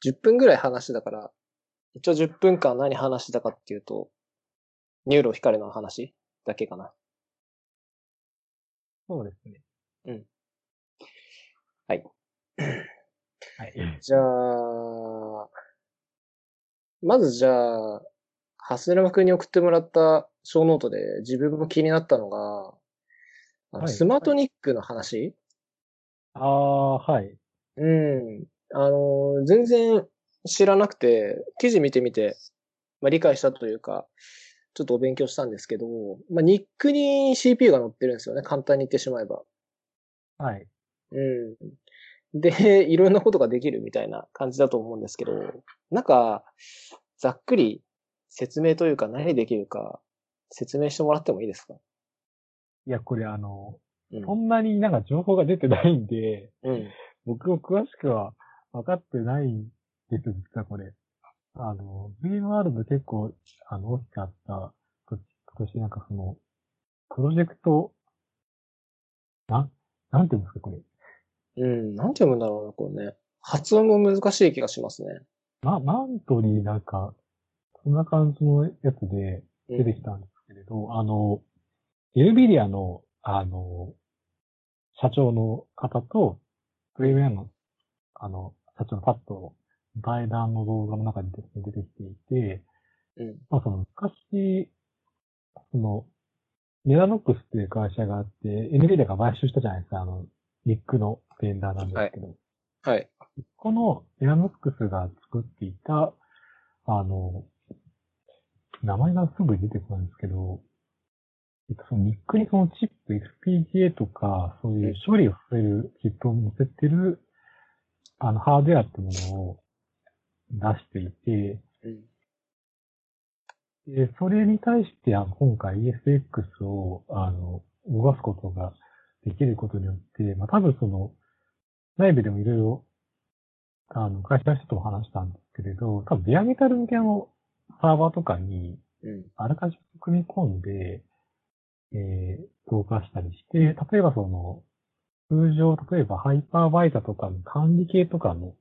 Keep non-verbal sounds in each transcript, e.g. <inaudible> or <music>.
10分ぐらい話してたから、一応10分間何話してたかっていうと、 NURO光の話だけかな。そうですね。はい。はい。じゃあ、まずじゃあ、ハスラマ君に送ってもらったショーノートで自分も気になったのが、あのはい SmartNIC の話、ああ、はい。うん。あの、全然知らなくて、記事見てみて、まあ、理解したというか、ちょっとお勉強したんですけど、まあ、ニックに CPU が載ってるんですよね。簡単に言ってしまえば。はい。うん。で、<laughs> いろんなことができるみたいな感じだと思うんですけど、なんか、ざっくり説明というか何できるか説明してもらってもいいですか？いや、これあの、うんそんなになんか情報が出てないんで、うん。僕も詳しくは分かってないんです、実はこれ。あの、VM ワールド結構、あの、大きかった、と今年なんかその、プロジェクト、なん、なんていうんですか、これ。うん。なんて読むんだろうな、これね。発音も難しい気がしますね。ま、マントになんか、そんな感じのやつでうん出てきたんですけれど、あの、エルビリアの、あの、社長の方と、VM の、あの、社長のパッと対談の動画の中にですね、出てきていて、うん。まあその昔、その、メラノックスっていう会社があって、NVIDIA が買収したじゃないですか、あの、ニックのベンダーなんですけど、はい。このメラノックスが作っていた、あの、名前がすぐ出てこないんですけど、えっと、そのニックにそのチップ FPGA とか、そういう処理をさせるチップを載せてる、あの、ハードウェアってものを出していて、うん。で、それに対して、あの、今回 ESX を、あの、動かすことができることによって、まあ、多分その、内部でもいろいろ、あの、会社の人とも話したんですけれど、多分ディアメタル向けのサーバーとかに、うん。あらかじめ組み込んで、えー、動かしたりして、例えばその、通常、例えばハイパーバイザとかの管理系とかの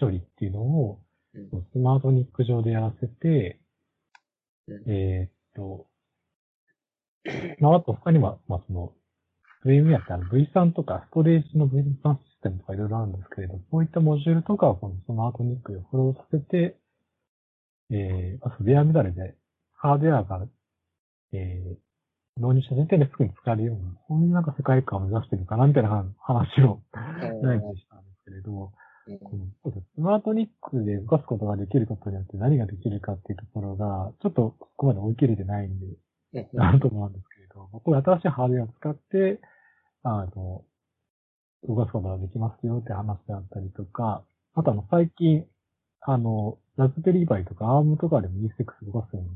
処理っていうのを、うん。スマートニック上でやらせて、うん。えーっと、まあ、あと他には、まあ、その、VMware ってあの V3 とかストレージの V3 システムとかいろいろあるんですけれど、そういったモジュールとかをこのスマートニックでフローさせて、えー、あとベアメダルでハードウェアが、えー、導入した時点ですぐに使えるような、そういうなんか世界観を目指してるかな、みたいな話を内部でしたんですけれど、うスマートニックで動かすことができることによって何ができるかっていうところが、ちょっとそこまで追い切れてないんで、うん。なんともなんですけれど、これ新しいハードウェアを使って、あの、動かすことができますよって話であったりとか、あとあの、最近、あの、ラズベリーバイとかアームとかでも ESX 動かすように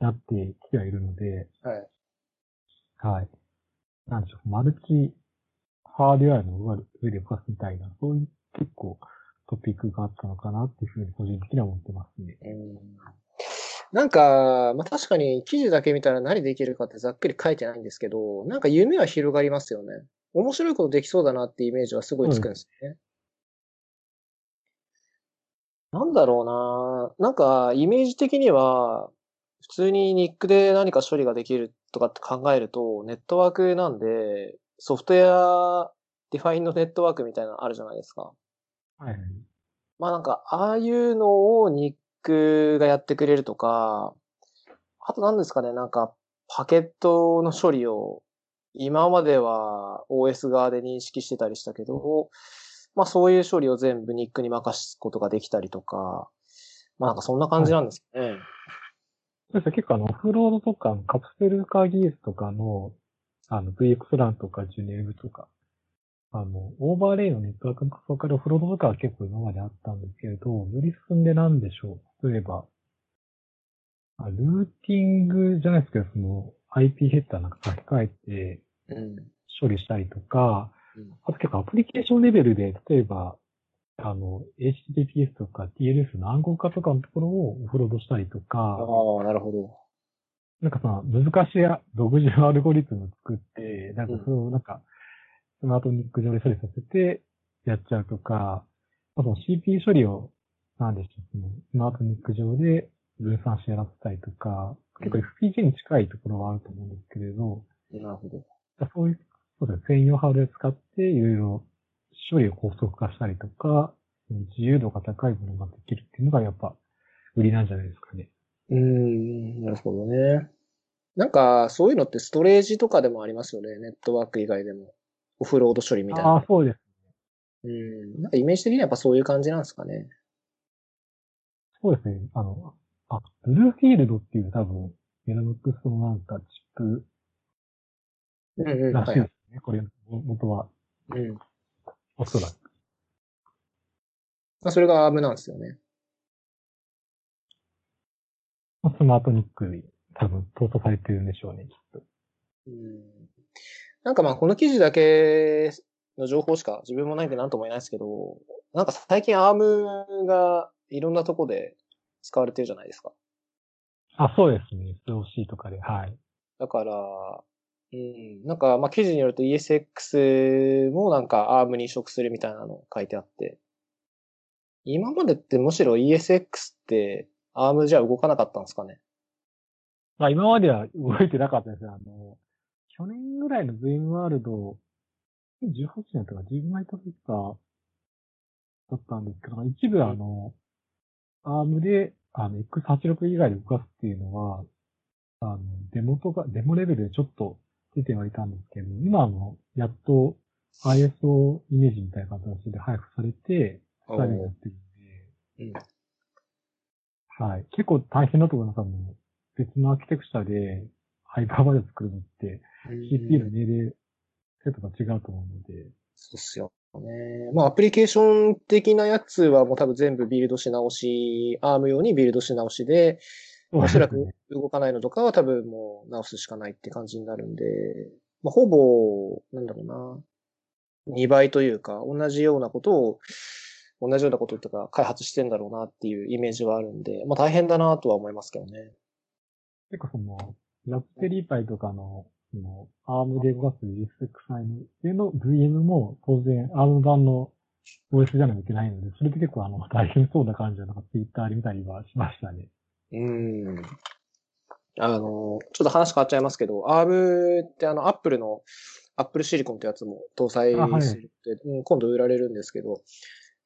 なってきてはいるので、はい。はい。なんでしょう、マルチハードウェアの上で動かすみたいな、そういう結構トピックがあったのかなっていうふうに個人的には思ってますね。うんなんか、まあ、確かに記事だけ見たら何できるかってざっくり書いてないんですけど、なんか夢は広がりますよね。面白いことできそうだなってイメージはすごいつくんですよね。なんだろうななんか、イメージ的には、普通に NIC で何か処理ができるとかって考えると、ネットワークなんで、ソフトウェアディファインのネットワークみたいなのあるじゃないですか。はい。まあなんか、ああいうのをニックがやってくれるとか、あと何ですかね、なんか、パケットの処理を、今までは OS 側で認識してたりしたけど、まあそういう処理を全部ニックに任すことができたりとか、まあなんかそんな感じなんですよね。そうですね、結構あの、オフロードとか、カプセル化技術とかの、あの、VXLAN とか Geneve とか、あの、オーバーレイのネットワークの仮想化でオフロードとかは結構今まであったんですけれど、より進んでなんでしょう。例えば、あルーティングじゃないですけど、その IP ヘッダーなんか書き換えてうん。処理したりとか、うんあと結構アプリケーションレベルで、例えば、あの、HTTPS とか TLS の暗号化とかのところをオフロードしたりとか、ああ、なるほど。なんかさ、難しい独自のアルゴリズムを作って、なんかそれをなんか、スマートニック上で処理させてやっちゃうとか、あと CPU 処理をなんでしょう、その、スマートニック上で分散してやらせたりとか、結構 FPGA に近いところはあると思うんですけれど、なるほど。そういう、そうですね、専用ハードウェア使っていろいろ処理を高速化したりとか、自由度が高いものができるっていうのがやっぱ売りなんじゃないですかね。うーん、なるほどね。なんか、そういうのってストレージとかでもありますよね。ネットワーク以外でも。オフロード処理みたいな。ああ、そうです。うん。なんかイメージ的にはやっぱそういう感じなんですかね。そうですね。あの、あ、ブルーフィールドっていう多分、メラノックスのなんかチップうんうん。らしいはいですね。これ、元は、うん。おそらく。まあ、それがアームなんですよね。スマートニックに多分搭載されてるんでしょうね、きっと。うん。なんかまあ、この記事だけの情報しか自分もないんで何とも言えないですけど、なんか最近アームがいろんなとこで使われてるじゃないですか。あ、そうですね。SOC とかで、はい。だから、うん、なんか、まあ、記事によると ESX もなんか ARM に移植するみたいなの書いてあって、今までってむしろ ESX って ARM じゃ動かなかったんですかね？まあ今までは動いてなかったですね。あの、去年ぐらいの VM ワールド、18年とか10枚とかだったんですけど、一部あの、ARM で、あの、X86 以外で動かすっていうのは、あの、デモとか、デモレベルでちょっと出てはいたんですけど、今あの、やっと ISO イメージみたいな形で配布されて、二人になってるんで、うん。はい。結構大変だと思います。あの、別のアーキテクチャで、ハイパーまで作るのって、CPU の命令セットが違うと思うので、そうっすよね。まあ、アプリケーション的なやつはもう多分全部ビルドし直し、ARM 用にビルドし直しで、おそらく動かないのとかは多分もう直すしかないって感じになるんで、まあ、ほぼ、なんだろうな、2倍というか、同じようなことを、同じようなこととか開発してんだろうなっていうイメージはあるんで、まあ大変だなとは思いますけどね。結構その、ラプベリーパイとかの、その、ARM で動かす ESXi のの VM も当然 ARM 版の OS じゃなきゃいけないので、それって結構あの、大変そうな感じで、なんか Twitter で見たりはしましたね。うん。あの、ちょっと話変わっちゃいますけど、ARM ってあの、Apple の Apple シリコンってやつも搭載するって、うん今度売られるんですけど、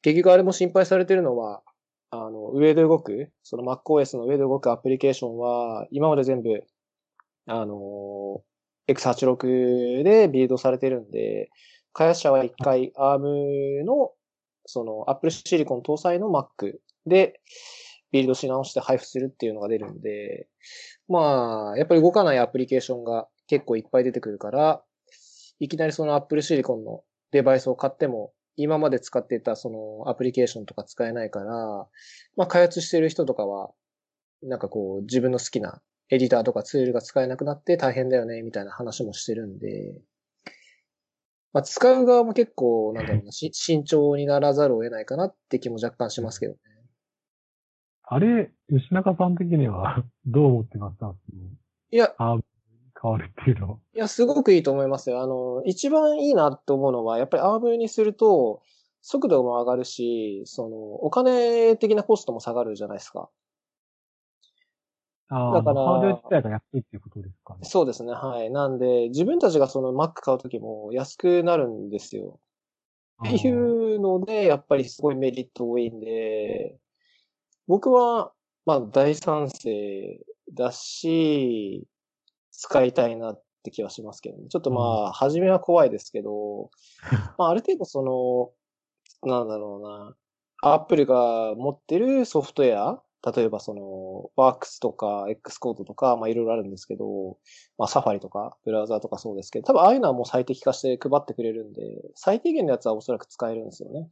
結局あれも心配されてるのは、あの、上で動く、その MacOS の上で動くアプリケーションは、今まで全部、あの、X86 でビルドされてるんで、開発者は一回 ARM の、その Apple シリコン搭載の Mac でビルドし直して配布するっていうのが出るんで、まあ、やっぱり動かないアプリケーションが結構いっぱい出てくるから、いきなりその Apple シリコンのデバイスを買っても、今まで使っていたそのアプリケーションとか使えないから、まあ開発してる人とかは、なんかこう自分の好きなエディターとかツールが使えなくなって大変だよね、みたいな話もしてるんで、まあ使う側も結構、なんだろうな、慎重にならざるを得ないかなって気も若干しますけどね。あれ、吉中さん的には <laughs> どう思ってましたいや、?ARM 変わるっていうの。いや、すごくいいと思いますよ。あの、一番いいなと思うのは、やっぱり ARM にすると、速度も上がるし、その、お金的なコストも下がるじゃないですか。ああ、だからハード自体が安いっていうことですかね。そうですね、はい。なんで、自分たちがその Mac 買うときも安くなるんですよ。っていうので、やっぱりすごいメリット多いんで、僕は、まあ大賛成だし、使いたいなって気はしますけどね。ちょっとまあ、初めは怖いですけど、<laughs> まあある程度その、なんだろうな、アップルが持ってるソフトウェア、例えばその、ワークスとか X コードとか、まあいろいろあるんですけど、まあサファリとかブラウザーとかそうですけど、多分ああいうのはもう最適化して配ってくれるんで、最低限のやつはおそらく使えるんですよね。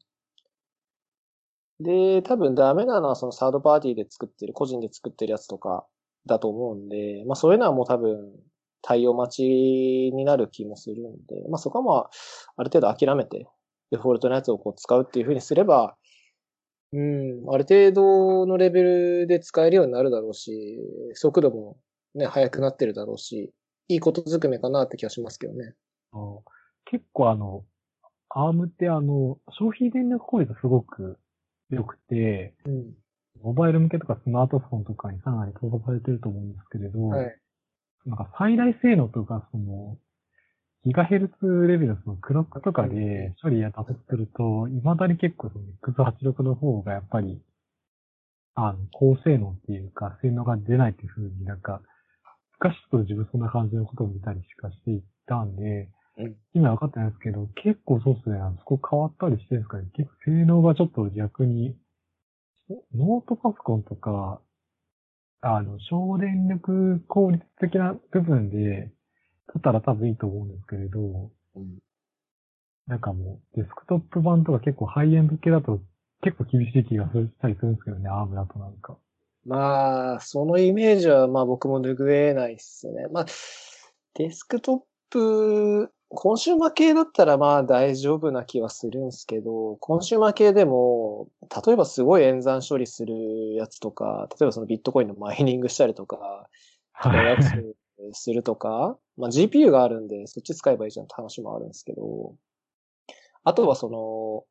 で、多分ダメなのはそのサードパーティーで作ってる、個人で作ってるやつとかだと思うんで、まあそういうのはもう多分対応待ちになる気もするんで、まあそこはまあ、ある程度諦めて、デフォルトのやつをこう使うっていう風にすれば、うん、ある程度のレベルで使えるようになるだろうし、速度もね、速くなってるだろうし、いいことずくめかなって気がしますけどね。あ結構あの、ARM ってあの、消費電力効率がすごく良くて、うん。モバイル向けとかスマートフォンとかにかなり搭載されてると思うんですけれど、はい。なんか最大性能とか、その、ギガヘルツレベルのそのクロックとかで処理やったとすると、未だに結構その X86 の方がやっぱり、あの、高性能っていうか、性能が出ないっていう風になんか、昔ちょっと自分そんな感じのことを見たりしかしていたんで、うん今分かってないですけど、結構そうですね、あのそこ変わったりしてるんですかね。結構性能がちょっと逆に、ノートパソコンとか、あの、省電力効率的な部分で、だったら多分いいと思うんですけれど、うんなんかもう、デスクトップ版とか結構ハイエンド系だと結構厳しい気がするしたりするんですけどね、アームだとなんか。まあ、そのイメージは、まあ僕も拭えないっすね。まあ、デスクトップ、コンシューマー系だったらまあ大丈夫な気はするんですけど、コンシューマー系でも、例えばすごい演算処理するやつとか、例えばそのビットコインのマイニングしたりとか、やつするとか、まあ GPU があるんで、そっち使えばいいじゃんって話もあるんですけど、あとはその、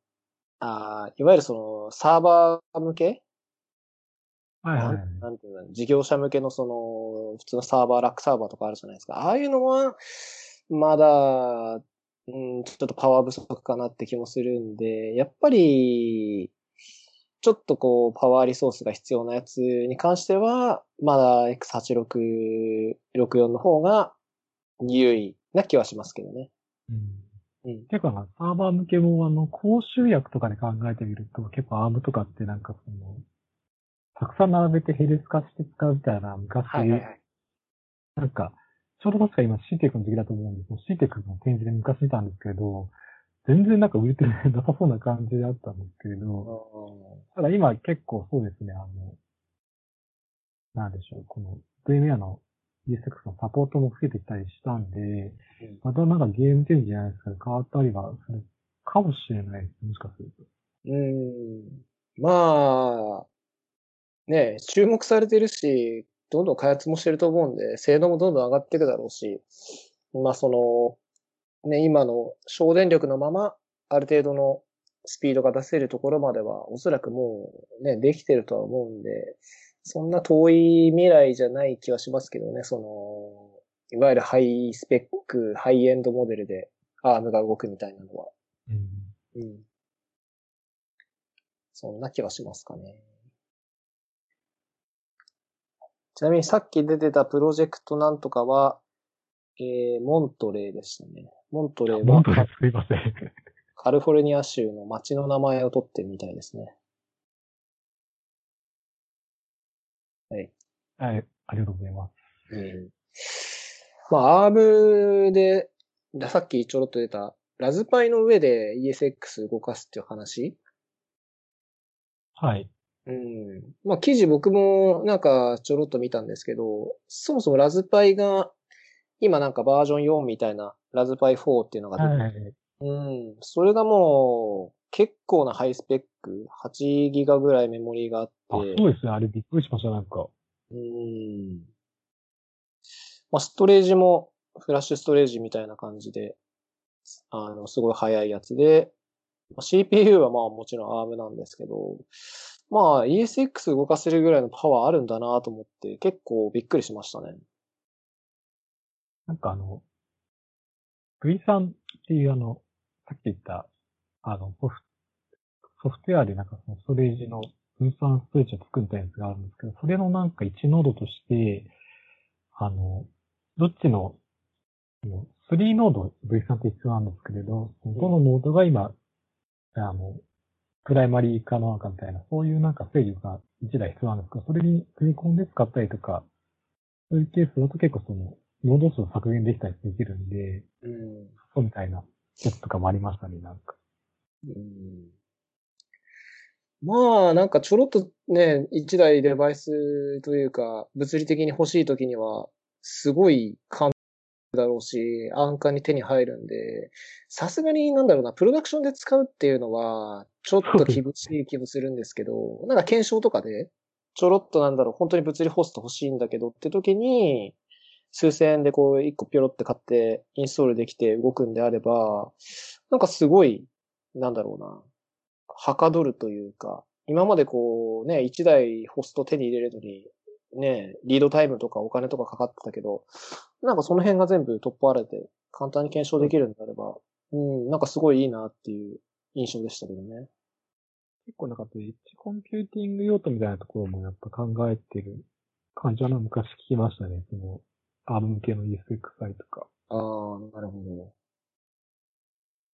あーいわゆるそのサーバー向け？はいはい。なんていうの、事業者向けのその、普通のサーバー、ラックサーバーとかあるじゃないですか。ああいうのは、まだ、うん、ちょっとパワー不足かなって気もするんで、やっぱり、ちょっとこう、パワーリソースが必要なやつに関しては、まだ X8664 の方が優位な気はしますけどね。うん。うん。結構サーバー向けもあの、公衆薬とかで考えてみると、結構アームとかってなんかその、たくさん並べてヘルス化して使うみたいな昔、はいはいはい。なんか、ちょうど確か今 CTEC の時期だと思うんですけど、CTEC の展示で昔見たんですけど、全然なんか売れてなさそうな感じであったんですけれど、ただ今結構そうですね、あの、なんでしょう、この VMware の ESX のサポートも増えてきたりしたんで、またなんかゲームチェンジじゃないですけど、変わったりはするかもしれないです。もしかすると。うん。まあ、ね注目されてるし、どんどん開発もしてると思うんで、性能もどんどん上がっていくだろうし、まあその、ね、今の省電力のまま、ある程度のスピードが出せるところまでは、おそらくもうね、できてるとは思うんで、そんな遠い未来じゃない気はしますけどね、その、いわゆるハイスペック、ハイエンドモデルでアームが動くみたいなのは。うん。うん。そんな気はしますかね。ちなみにさっき出てたプロジェクトなんとかは、えー、モントレーでしたね。モントレーは本当です。すいません。カリフォルニア州の街の名前を取ってるみたいですね。はい。はい。ありがとうございます。うん。まあ、アームで、さっきちょろっと出た、ラズパイの上で ESX 動かすっていう話？はい。うん。まあ、記事僕もなんかちょろっと見たんですけど、そもそもラズパイが、今なんかバージョン4みたいなラズパイ4っていうのが出て、はい。うん。それがもう結構なハイスペック、8ギガぐらいメモリがあって、あ、そうですね。あれびっくりしました、なんか。うん。まあ、ストレージもフラッシュストレージみたいな感じで、あの、すごい速いやつで、まあ CPU はまあもちろん ARM なんですけど、まあ ESX 動かせるぐらいのパワーあるんだなと思って結構びっくりしましたね。なんかあの、V3 っていうあの、さっき言った、あの、ソフソフトウェアでなんかそのストレージの分散ストレージを作ったやつがあるんですけど、それのなんか1ノードとして、あの、どっちの、もう3ノード V3 って必要なんですけれど、どのノードが今、あの、プライマリーかなのかみたいな、そういうなんか制御が1台必要なんですけど、それに組み込んで使ったりとか、そういうケースだと結構その、ノード数を削減できたりできるんで、うん。そうみたいなやつとかもありましたね、なんか。うんまあ、なんかちょろっとね、一台デバイスというか、物理的に欲しい時には、すごい簡だろうし、安価に手に入るんで、さすがになんだろうな、プロダクションで使うっていうのは、ちょっと厳しい気もするんですけど、<laughs> なんか検証とかで、ちょろっとなんだろう、本当に物理ホスト欲しいんだけどって時に、数千円でこう一個ピョロって買ってインストールできて動くんであれば、なんかすごい、なんだろうな、はかどるというか、今までこうね、1台ホスト手に入れるのに、ね、リードタイムとかお金とかかかってたけど、なんかその辺が全部取っ払われて、簡単に検証できるんであれば、うん、なんかすごいいいなっていう印象でしたけどね。結構なんか、エッジコンピューティング用途みたいなところもやっぱ考えてる感じは、昔聞きましたね。その、アーム向けの ESXi とか。ああ、なるほど。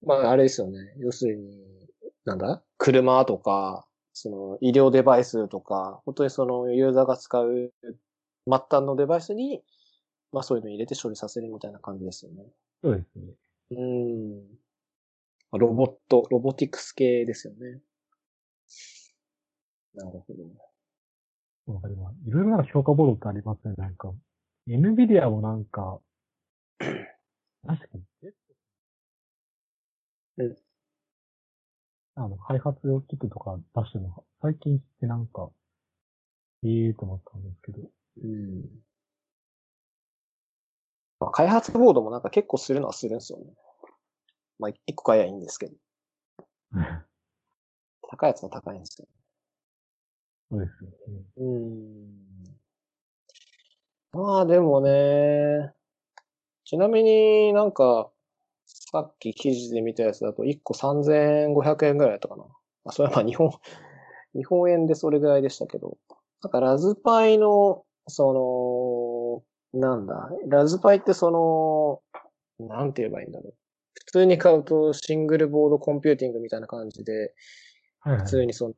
まあ、あれですよね。要するに、なんだ車とか、その医療デバイスとか、本当にそのユーザーが使う末端のデバイスに、まあそういうの入れて処理させるみたいな感じですよね。そうですね。うん。ロボット、ロボティクス系ですよね。なるほど。わかります。いろいろな評価ボードってありますね、なんか。NVIDIA もなんか、<clears throat> 確かに、うん。あの、開発用キットとか出してるのが、最近ってなんか、ええーと思ったんですけど。うん。まあ、開発ボードもなんか結構するのはするんですよね。まあ、一個買えばいいんですけど。<laughs> 高いやつは高いんですよ。そうですよね。うん。まあでもね、ちなみになんか、さっき記事で見たやつだと1個3500円ぐらいだったかな。あ、それはまあ日本、<laughs> 日本円でそれぐらいでしたけど。なんかラズパイの、その、なんだ、ラズパイってその、なんて言えばいいんだろう。普通に買うとシングルボードコンピューティングみたいな感じで、普通にその、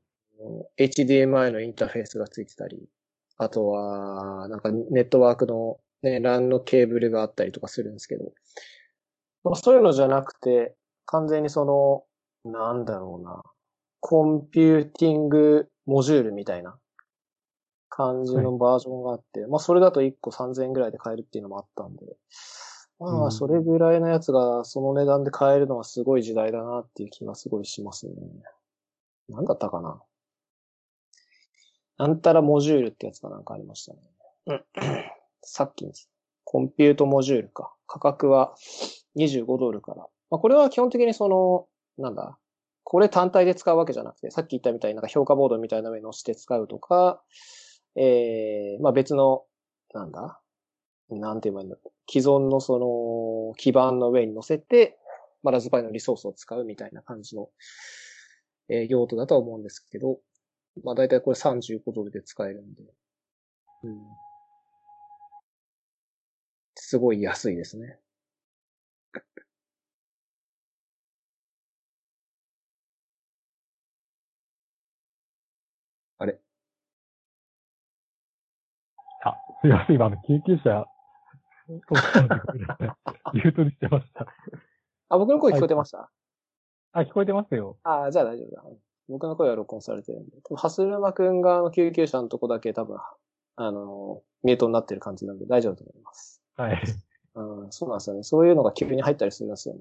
HDMI のインターフェースがついてたり、あとは、なんかネットワークのね、LAN のケーブルがあったりとかするんですけど、まあ、そういうのじゃなくて、完全にその、なんだろうな、コンピューティングモジュールみたいな感じのバージョンがあって、はい、まあそれだと1個3000円ぐらいで買えるっていうのもあったんで、まあそれぐらいのやつがその値段で買えるのはすごい時代だなっていう気がすごいしますね。なんだったかな。なんたらモジュールってやつがなんかありましたね。さっきに、コンピュートモジュールか。価格は25ドルから。まあ、これは基本的にその、なんだ、これ単体で使うわけじゃなくて、さっき言ったみたいになんか評価ボードみたいな上に乗せて使うとか、えー、まあ別の、なんだ、なんて言えばいいんだ既存のその基盤の上に乗せて、まあラズパイのリソースを使うみたいな感じの、えー、用途だとは思うんですけど、まあ大体これ35ドルで使えるんで、うん。すごい安いですね。あれ？あ、すいません、今の救急車、ミュートにしてました。あ、僕の声聞こえてました、あ、聞こえてますよ。あ、じゃあ大丈夫だ。僕の声は録音されてるんで。ハスルマくんが救急車のとこだけ多分、あの、ミュートになってる感じなんで大丈夫だと思います。はい。うん、そうなんですよね。そういうのが急に入ったりするんですよね。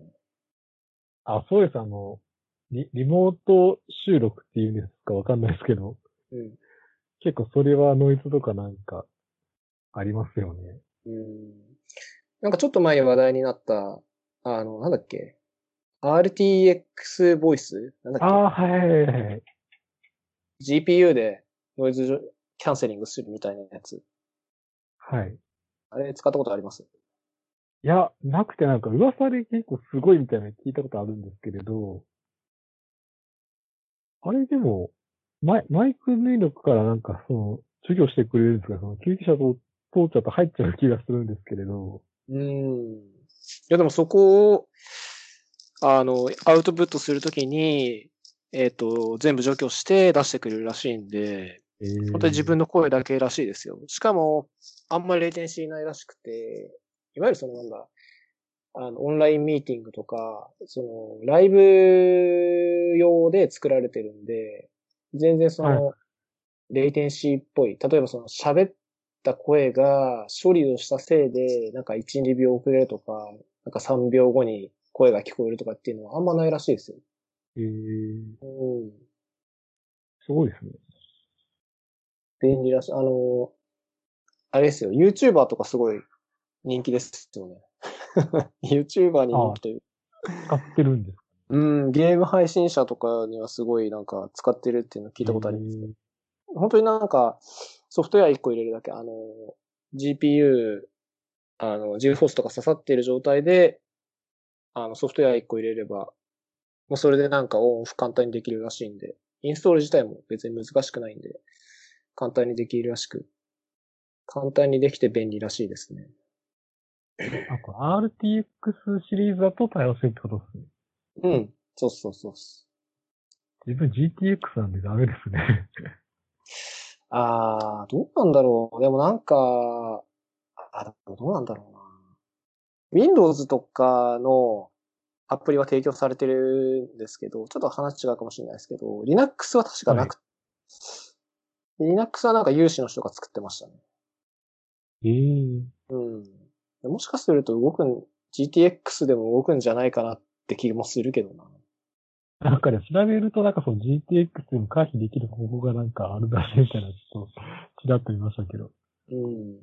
あ、そうです。あの、リリモート収録っていうんですかわかんないですけど。うん。結構それはノイズとかなんか、ありますよね。うん。なんかちょっと前に話題になった、あの、なんだっけ ?RTX ボイス？なんだっけ？ああ、はいはいはい。GPU でノイズキャンセリングするみたいなやつ。はい。あれ使ったことあります？いや、なくてなんか噂で結構すごいみたいなの聞いたことあるんですけれど、あれでも、マイマイク入力からなんかその、授業してくれるんですが、その救急車と通っちゃうと入っちゃう気がするんですけれど。うん。いやでもそこを、あの、アウトプットするときに、えっ、ー、と、全部除去して出してくれるらしいんで、えー、本当に自分の声だけらしいですよ。しかも、あんまりレイテンシーないらしくて、いわゆるそのなんだ、あの、オンラインミーティングとか、その、ライブ用で作られてるんで、全然その、レイテンシーっぽい、例えばその喋った声が処理をしたせいで、なんか1、2秒遅れるとか、なんか3秒後に声が聞こえるとかっていうのはあんまないらしいですよ。へえー。うん。すごいですね。便利らしい。あの、あれですよ、YouTuber とかすごい人気ですよね。<laughs> YouTuber に人気という。使ってるんですか？うん、ゲーム配信者とかにはすごいなんか使ってるっていうの聞いたことありますけど。本当になんか、ソフトウェア1個入れるだけ、あの、GPU、あの、GForce とか刺さっている状態で、あの、ソフトウェア1個入れれば、もうそれでなんかオンオフ簡単にできるらしいんで、インストール自体も別に難しくないんで、簡単にできるらしく、簡単にできて便利らしいですね。あ、RTX シリーズだと対応してるってことですね。うん。そうそうそう。自分 GTX なんでダメですね。あー、どうなんだろう。でもなんか、あ、どうなんだろうな。Windows とかのアプリは提供されてるんですけど、ちょっと話違うかもしれないですけど、Linux は確かなく、Linux はなんか有志の人が作ってましたね。ええうん。もしかすると動くん、GTX でも動くんじゃないかなって気もするけどな。なんかね、調べるとなんかその GTX でも回避できる方法がなんかあるらしいみたいな、ちょっと、ちらっと見ましたけど。うん。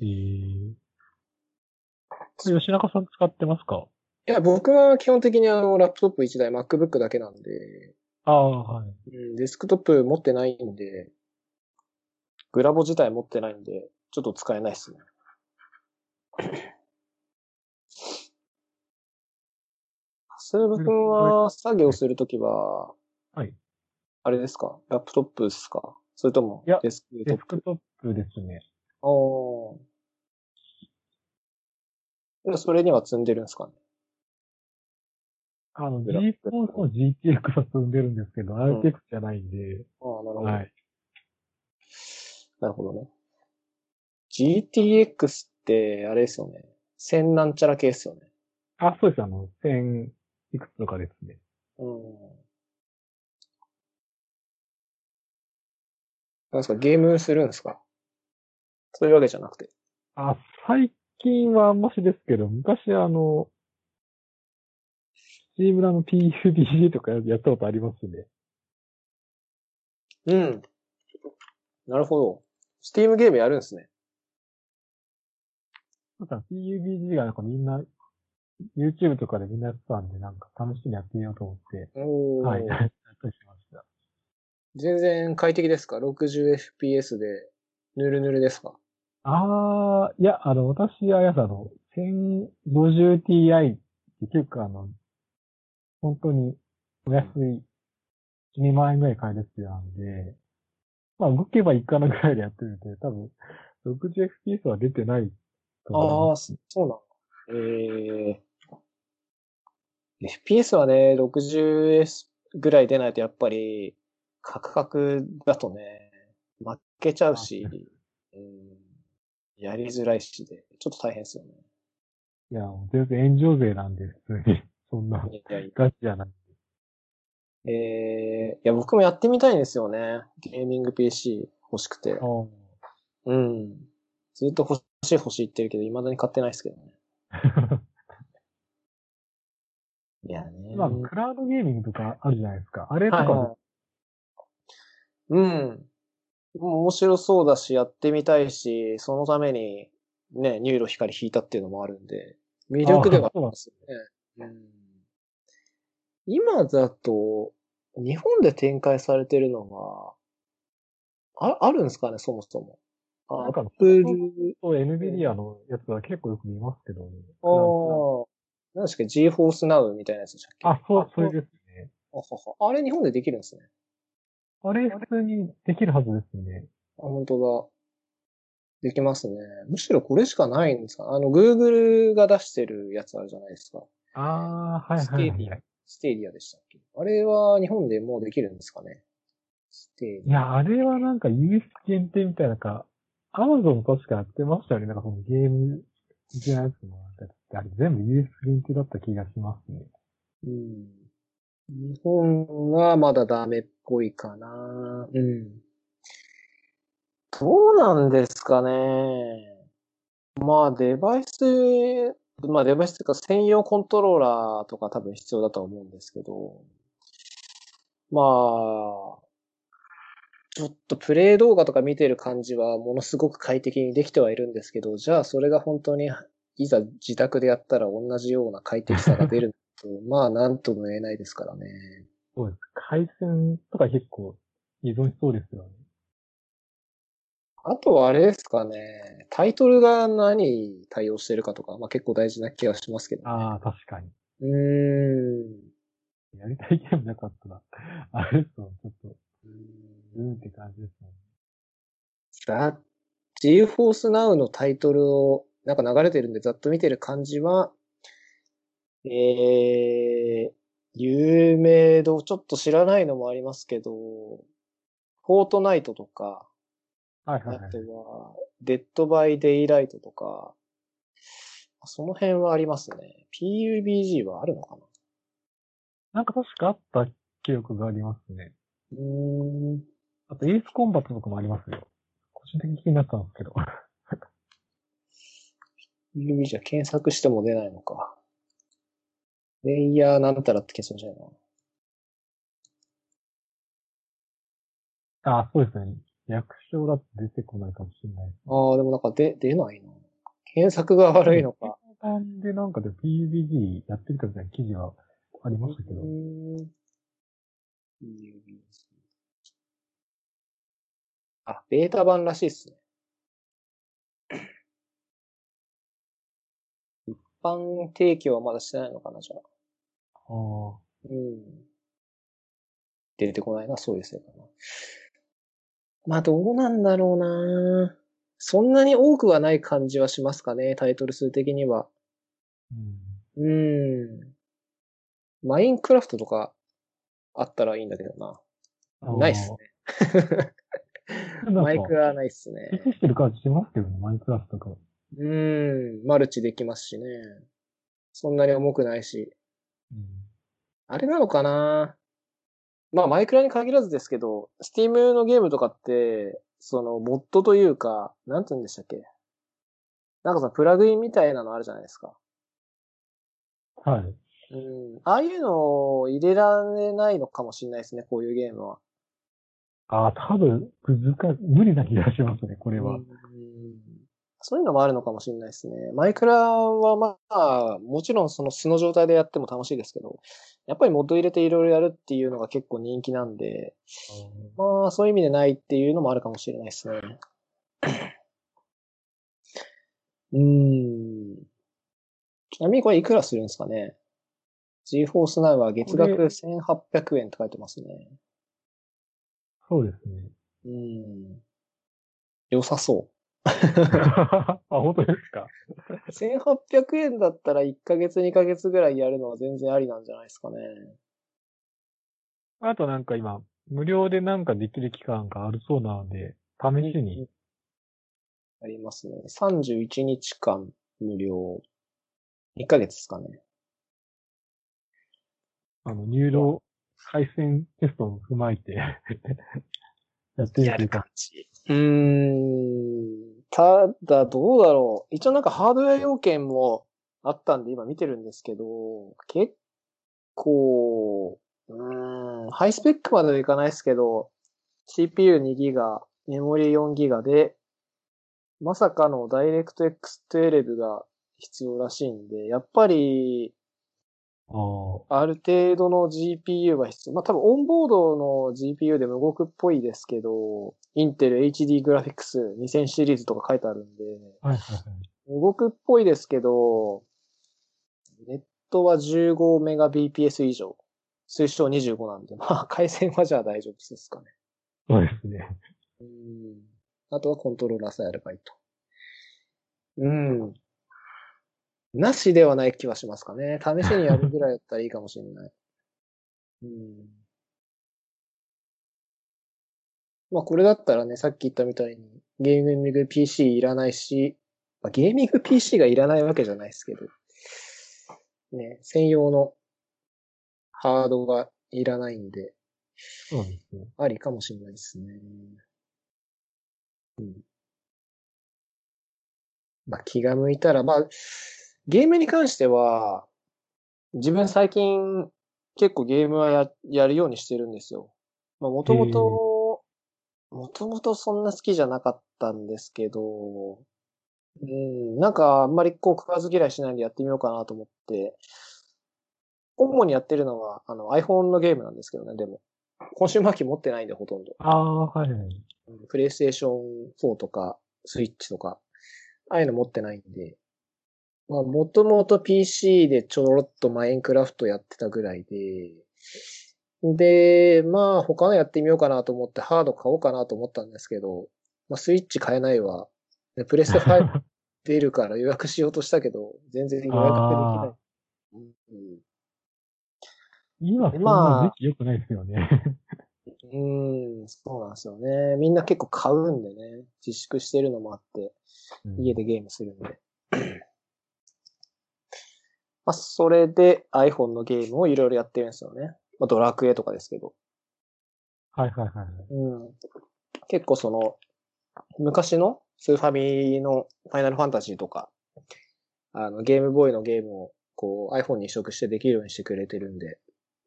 ええこれ吉中さん使ってますか？いや、僕は基本的にあの、ラップトップ1台 MacBook だけなんで、ああ、はい。うん、デスクトップ持ってないんで、グラボ自体持ってないんで、ちょっと使えないですね。<coughs> スーブ君は作業するときは、はい。あれですか？ラップトップですか？それともデスクトップ？デスクトップですね。おー。それには積んでるんですかね？あの、ブラ GeForce の GTX は積んでるんですけど、ん RTX じゃないんで、ああ、なるほど。はい。なるほどね。GTX って、あれですよね。千なんちゃら系ですよね。あ、そうです。あの、1000いくつとかですね。うん。なんですか、ゲームするんですか？そういうわけじゃなくて。あ、最近はあんましですけど、昔あの、チームラの PUBG とかやったことありますね。うん。なるほど。スティームゲームやるんですね。なんか PUBG がなんかみんな、YouTube とかでみんなやってたんで、なんか試しにやってみようと思って、おーはい、やったりしました。全然快適ですか ?60fps で、ぬるぬるですか？あー、いや、あの、私はやつあの、1050ti っていうか、あの、本当にお安い、2万円ぐらい買えるってなんで、まあ動けばいいかなぐらいでやってるんで、多分、60fps は出てないと思いああ、ます。そうなんだ。ええ FPS はね、60S ぐらい出ないとやっぱり、カクカクだとね、負けちゃうし、うん、やりづらいしで、ちょっと大変ですよね。いや、全然炎上税なんで、普通に。そんな、いやいやガチじゃない。ええいや、僕もやってみたいんですよね。ゲーミング PC 欲しくて。うん。ずっと欲しい欲しい言ってるけど、未だに買ってないですけどね。<laughs> いやね。まあ、クラウドゲーミングとかあるじゃないですか。あれとかも、はいはい。うん。面白そうだし、やってみたいし、そのために、ね、 NURO 光引いたっていうのもあるんで、魅力ではありますよね。うん、今だと、日本で展開されてるのは、あ、あるんですかね、そもそも。なんかアップル、そう、NVIDIA のやつは結構よく見ますけどね。ああ、何ですか、 GeForce Now みたいなやつでしたっけ？あ、そう、それですね。あははあれ日本でできるんですね。あれ、普通にできるはずですね。あ、本当だ。できますね。むしろこれしかないんですか？あの、Google が出してるやつあるじゃないですか。ああ、はいステはい、はい。ーディア。 Stadia でしたっけ？あれは日本でもうできるんですかね？ステーディいや、あれはなんか US 限定みたいな、なんか、Amazon 確かやってましたよね。なんかそのゲーム的なやつもなんか、あれ全部 US 限定だった気がしますね。ア。うん。日本はまだダメっぽいかなうん。どうなんですかねまあデバイス、まあデバイスというか専用コントローラーとか多分必要だと思うんですけど、まあ、ちょっとプレイ動画とか見てる感じはものすごく快適にできてはいるんですけど、じゃあそれが本当にいざ自宅でやったら同じような快適さが出るっと、<laughs> まあ、なんとも言えないですからね。そうです。回線とか結構依存しそうですよね。あとはあれですかね。タイトルが何対応してるかとか、まあ結構大事な気がしますけど、ね。ああ、確かに。うーん。やりたいゲームなかったら、あれですもん、ちょっと、うーんって感じですもん。ザ・ GeForce Now のタイトルを、なんか流れてるんでざっと見てる感じは、えー、有名度、ちょっと知らないのもありますけど、フォートナイトとか、あはいはいはい。とは、デッドバイデイライトとか、その辺はありますね。PUBG はあるのかな？なんか確かあった記憶がありますね。うーん。あと、エースコンバットとかもありますよ。個人的に気になったんですけど。PUBG じゃ検索しても出ないのか。レイヤーなんたらって消すんじゃないのああ、そうですね。略称だと出てこないかもしれない。ああ、でもなんか出、出ないな。検索が悪いのか。版でなんかで PUBG やってるかみたいな記事はありましたけどあ、ベータ版らしいっすね。<coughs> 一般提供はまだしてないのかな、じゃあ。ああ。うん。出てこないな、そういうせいかな。まあ、どうなんだろうなそんなに多くはない感じはしますかね、タイトル数的には。うん。うん。マインクラフトとかあったらいいんだけどな。ないっすね。マイクはないっすね。適してる感じしますけどね、マインクラフトとか。うん。マルチできますしね。そんなに重くないし。うん。あれなのかなまあ、マイクラに限らずですけど、スティームのゲームとかって、その、モッドというか、なんて言うんでしたっけ？なんかさ、プラグインみたいなのあるじゃないですか。はい。うん。ああいうのを入れられないのかもしれないですね、こういうゲームは。ああ、多分、難か、無理な気がしますね、これは。うんそういうのもあるのかもしれないですね。マイクラはまあ、もちろんその素の状態でやっても楽しいですけど、やっぱりモッド入れていろいろやるっていうのが結構人気なんで、まあ、そういう意味でないっていうのもあるかもしれないですね。うーん。ちなみにこれいくらするんですかね ?GForce Now は月額これ1800円って書いてますね。そうですね。うーん。良さそう。<laughs> あ、本当ですか？1800円だったら1ヶ月2ヶ月ぐらいやるのは全然ありなんじゃないですかね。あとなんか今、無料でなんかできる期間があるそうなので、試しに、ありますね。31日間無料。1ヶ月ですかね。あの、入力、回線テストを踏まえて、<laughs> やってみやる感じ。うーん。ただ、どうだろう。一応なんかハードウェア要件もあったんで今見てるんですけど、結構、うん、ハイスペックまではいかないですけど、CPU2 ギガ、メモリ4ギガで、まさかのダイレクト X12 が必要らしいんで、やっぱり、ある程度の GPU が必要。まあ、多分オンボードの GPU でも動くっぽいですけど、インテル HD グラフィックス2000シリーズとか書いてあるんで、はいはいはい。動くっぽいですけど、ネットは 15Mbps 以上。推奨25なんで、まあ、回線はじゃあ大丈夫ですかね。そうですね。うん。あとはコントローラーさえあればいいと。うん。なしではない気はしますかね。試しにやるぐらいだったらいいかもしれない。<laughs> うん。まあこれだったらね、さっき言ったみたいにゲーミング PC いらないし、まあ、ゲーミング PC がいらないわけじゃないですけど、ね、専用のハードがいらないんで、そうですね。ありかもしれないですね。うん。まあ、気が向いたら、まあ、ゲームに関しては、自分最近結構ゲームはや、やるようにしてるんですよ。まあ、もともと、もともとそんな好きじゃなかったんですけど、うん、なんかあんまりこう食わず嫌いしないんでやってみようかなと思って、主にやってるのは、あの iPhone のゲームなんですけどね、でも。コンシューマー機持ってないんで、ほとんど。ああ、はいはい。プレイステーション4とか、スイッチとか、ああいうの持ってないんで。まあ、もともと PC でちょろっとマインクラフトやってたぐらいで、で、まあ他のやってみようかなと思ってハード買おうかなと思ったんですけど、まあスイッチ買えないわ。でプレステ5 <laughs> 出るから予約しようとしたけど、全然予約できない。うんうん今、そんな時期良くないですよね。うーん、そうなんですよね。みんな結構買うんでね。自粛してるのもあって、うん家でゲームするんで。まあ、それで iPhone のゲームをいろいろやってるんですよね。まあ、ドラクエとかですけど。はいはいはいはい。うん。結構その、昔のスーファミのファイナルファンタジーとか、あの、ゲームボーイのゲームをこう iPhone に移植してできるようにしてくれてるんで。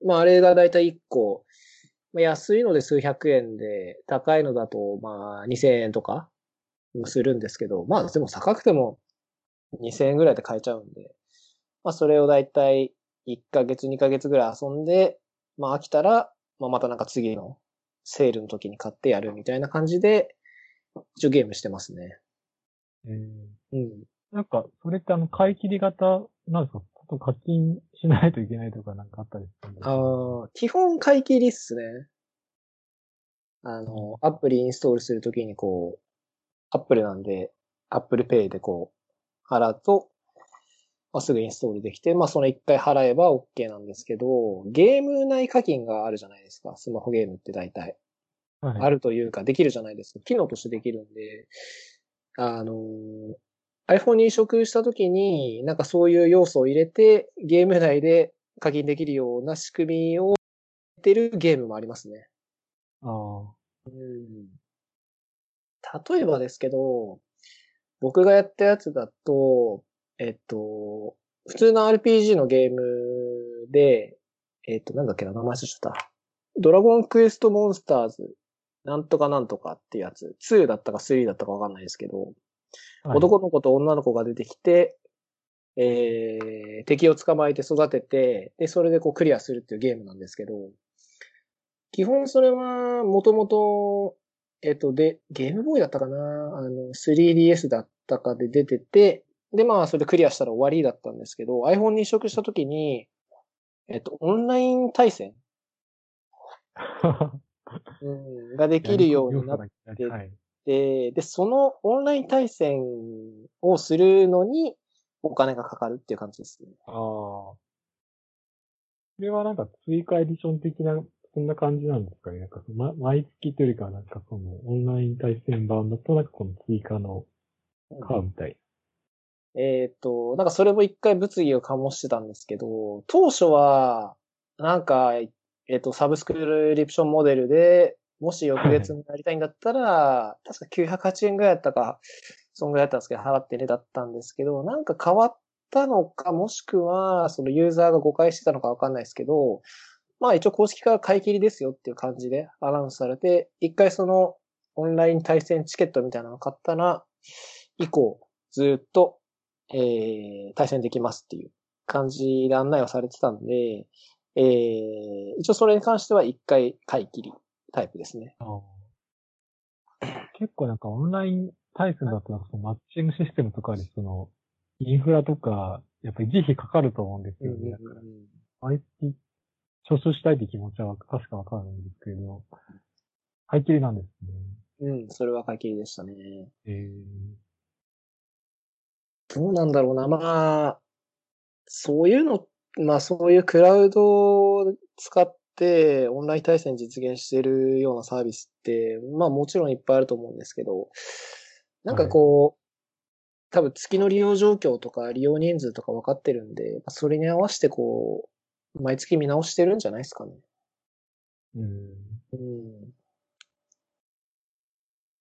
まあ、あれがだいたい1個、まあ、安いので数百円で、高いのだとまあ2000円とかするんですけど、まあでも高くても2000円ぐらいで買えちゃうんで、まあそれをだいたい1ヶ月2ヶ月ぐらい遊んで、まあ飽きたら、まあまたなんか次のセールの時に買ってやるみたいな感じで、一応ゲームしてますね。えーうん。なんか、それってあの、買い切り型なんですか？ちょっと課金しないといけないとかなんかあったりするんですか？ああ、基本買い切りっすね。あの、アプリインストールするときにこう、アップルなんで、 Apple Pay でこう、払うと、まあ、すぐインストールできて、まあその一回払えば OK なんですけど、ゲーム内課金があるじゃないですか。スマホゲームって大体。はい、あるというか、できるじゃないですか。機能としてできるんで、あのー iPhone に移植したときに、なんかそういう要素を入れて、ゲーム内で課金できるような仕組みを入れてるゲームもありますね。ああ。うん。例えばですけど、僕がやったやつだと、えっと、普通の RPG のゲームで、えっと、なんだっけな、名前忘れちゃった。ドラゴンクエストモンスターズ、なんとかなんとかってやつ、2だったか3だったかわかんないですけど、はい男の子と女の子が出てきて、えー、敵を捕まえて育てて、で、それでこうクリアするっていうゲームなんですけど、基本それは、もともと、えっと、で、ゲームボーイだったかなあの、3DS だったかで出てて、で、まあ、それクリアしたら終わりだったんですけど、iPhone に移植したときに、えっと、オンライン対戦、<laughs> うん、ができるようになっってはい。て、で、そのオンライン対戦をするのにお金がかかるっていう感じですね。ああ。それはなんか追加エディション的な、そんな感じなんですかね。なんかま、毎月というよりかはなんかその、オンライン対戦版だとなんかこの追加のカーみたい。えっ、と、なんかそれも一回物議を醸してたんですけど、当初は、なんか、えっ、と、サブスクリプションモデルで、もし翌月になりたいんだったら、確か908円ぐらいだったか、そんぐらいだったんですけど、払ってねだったんですけど、なんか変わったのか、もしくは、そのユーザーが誤解してたのかわかんないですけど、まあ一応公式から買い切りですよっていう感じでアナウンスされて、一回そのオンライン対戦チケットみたいなのを買ったら、以降、ずっと、えー、対戦できますっていう感じで案内をされてたんで、えー、一応それに関しては一回買い切りタイプですね。結構なんかオンライン対戦だとなんかそのマッチングシステムとかでその、インフラとか、やっぱり自費かかると思うんですよね。毎月、徴収したいって気持ちは確かわかるんですけど、買い切りなんですね。うん、それは買い切りでしたね。えどうなんだろうな。まあ、そういうの、まあそういうクラウドを使ってオンライン対戦実現してるようなサービスって、まあもちろんいっぱいあると思うんですけど、なんかこう、多分月の利用状況とか利用人数とか分かってるんで、まあそれに合わせてこう、毎月見直してるんじゃないですかね。えうん。うん。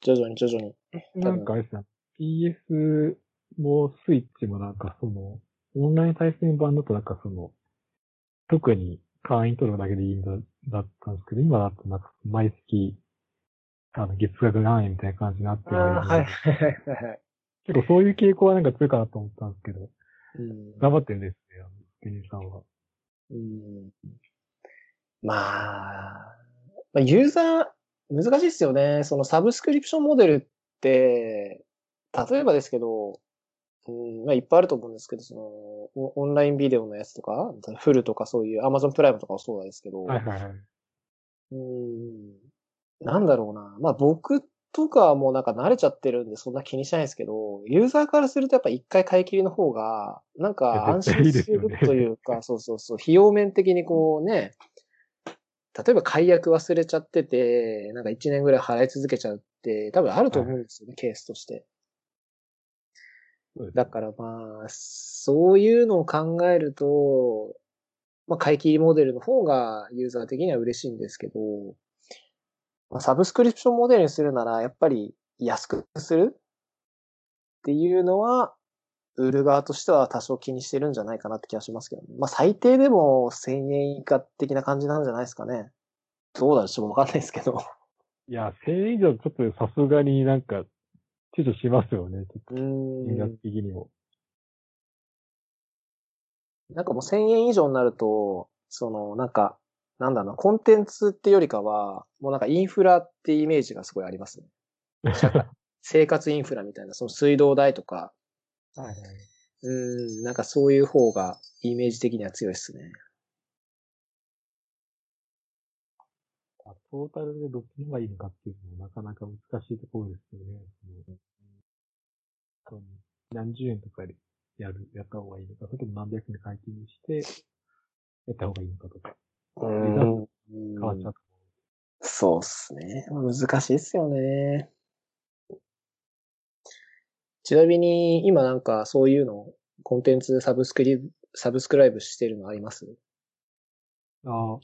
徐々に徐々に。なんかあれですね、PS もスイッチもなんかその、オンライン対戦版だとなんかその、特に会員取るだけでいいんだだったんですけど、今だとなんか毎月、あの、月額何円みたいな感じになってるああ、はい。結構そういう傾向はなんか強いかなと思ったんですけど、うん頑張ってるんですね、あの、芸人さんは。うん。まあ、まあユーザー、難しいですよね。そのサブスクリプションモデルって、例えばですけど、うん、まあいっぱいあると思うんですけど、その、オオンラインビデオのやつとか、フルとかそういう Amazon プライムとかもそうなんですけど、はいはいはい。うん。なんだろうな。まあ僕とかはもうなんか慣れちゃってるんでそんな気にしないですけど、ユーザーからするとやっぱ一回買い切りの方が、なんか安心するというか、<laughs> そうそうそう、費用面的にこうね、例えば解約忘れちゃってて、なんか一年ぐらい払い続けちゃうって多分あると思うんですよね、ケースとして。だからまあ、そういうのを考えると、まあ、買い切りモデルの方がユーザー的には嬉しいんですけど、まあ、サブスクリプションモデルにするなら、やっぱり安くするっていうのは、売る側としては多少気にしてるんじゃないかなって気がしますけどね。まあ最低でも1000円以下的な感じなんじゃないですかね。どうだろうちょっとわかんないですけど。いや、1000円以上ちょっとさすがになんか、躊躇しますよね。ちょっと金額ん。的にも。なんかもう1000円以上になると、その、なんか、なんだろうな、コンテンツってよりかは、もうなんかインフラってイメージがすごいありますね。<laughs> 生活インフラみたいな、その水道代とか、はいはい。うん、なんかそういう方がイメージ的には強いですね。あトータルでどっちの方がいいのかっていうのもなかなか難しいところですよね。その何十円とかでやる、やった方がいいのか、それとも何百円で解禁にして、やった方がいいのかとか、うん。変わっちゃそうっすね。難しいっすよね。ちなみに、今なんかそういうの、コンテンツサブスクリ、サブスクライブしてるのあります？ああ、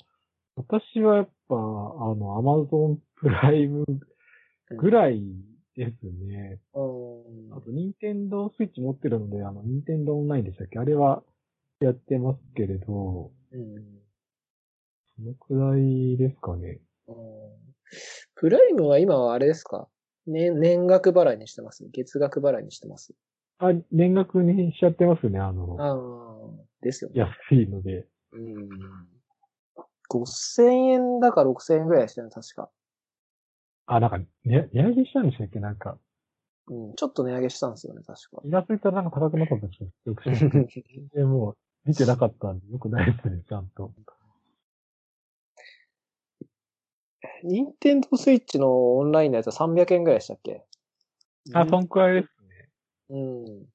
私はやっぱ、あの、アマゾンプライムぐらいですね。うんあと、ニンテンドースイッチ持ってるので、あの、ニンテンドーオンラインでしたっけ？あれはやってますけれど、うんそのくらいですかね。うんプライムは今はあれですか？年、年額払いにしてます月額払いにしてますあ、年額にしちゃってますね、あの、ああ、ですよね。安いので。うん。5000円だか6000円ぐらいでしたね、確か。あ、なんか、ね、値上げしたんでしたっけ？なんか、うん。ちょっと値上げしたんですよね、確か。気がついたらなんか高くなったんですよ。よく知らない全然もう、見てなかったんで、よくないですね、ちゃんと。ニンテンドースイッチのオンラインのやつは300円ぐらいでしたっけ？あ、そんくらいですね。うん。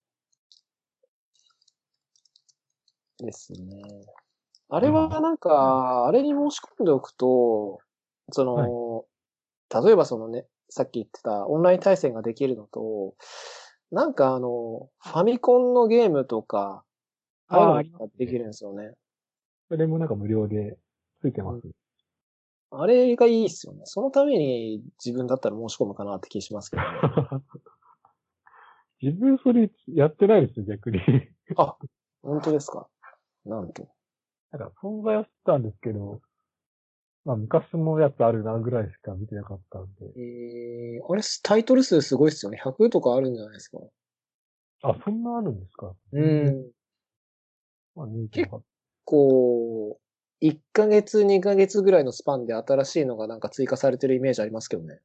ですね。あれはなんか、あれに申し込んでおくと、その、例えばそのね、さっき言ってたオンライン対戦ができるのと、なんかあの、ファミコンのゲームとか、あーああいうのができるんですよね。それもなんか無料でついてます。あれがいいっすよね。そのために自分だったら申し込むかなって気しますけど、ね。<laughs> 自分それやってないですよ、逆に。あ、本当ですか？なんと。なんか存在は知ったんですけど、まあ昔のやつあるなぐらいしか見てなかったんで。えー、あれ、タイトル数すごいっすよね。100とかあるんじゃないですか？あ、そんなあるんですか？うん。まあ、見てなかっこう、1ヶ月、2ヶ月ぐらいのスパンで新しいのがなんか追加されてるイメージありますけどね。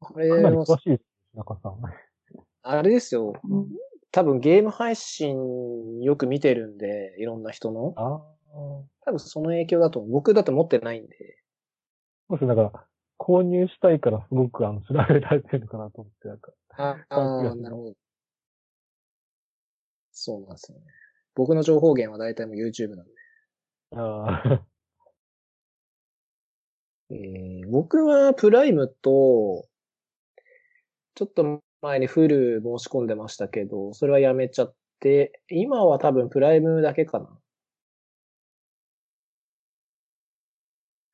た。えー、あれは詳しいです、中さん。あれですよ。多分ゲーム配信よく見てるんで、いろんな人の。ああ。多分その影響だと思う。僕だって持ってないんで。もしだから、購入したいからすごくあの、調べられてるのかなと思って、なんか。ああなるほど。そうなんですよね。僕の情報源は大体もう YouTube なんで。ああ。<laughs> えー僕はプライムと、ちょっと前にフル申し込んでましたけど、それはやめちゃって、今は多分プライムだけかな。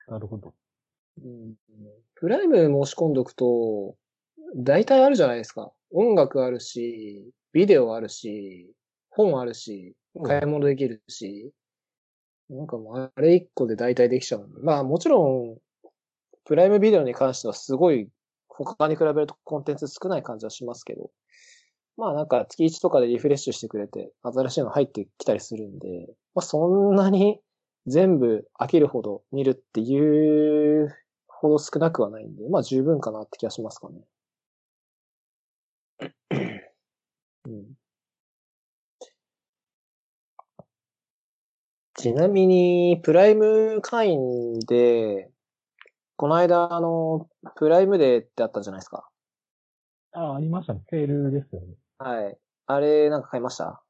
なるほど。うん、プライム申し込んどくと、大体あるじゃないですか。音楽あるし、ビデオあるし、本あるし、買い物できるし、なんかもうあれ一個で大体できちゃう。まあもちろん、プライムビデオに関してはすごい他に比べるとコンテンツ少ない感じはしますけど、まあなんか月1とかでリフレッシュしてくれて、新しいの入ってきたりするんで、まあそんなに全部飽きるほど見るっていうほど少なくはないんで、まあ十分かなって気がしますかね。うん、ちなみに、プライム会員で、この間、あの、プライムデーってあったじゃないですか。あ、ありましたね。セールですよね。はい。あれ、なんか買いました？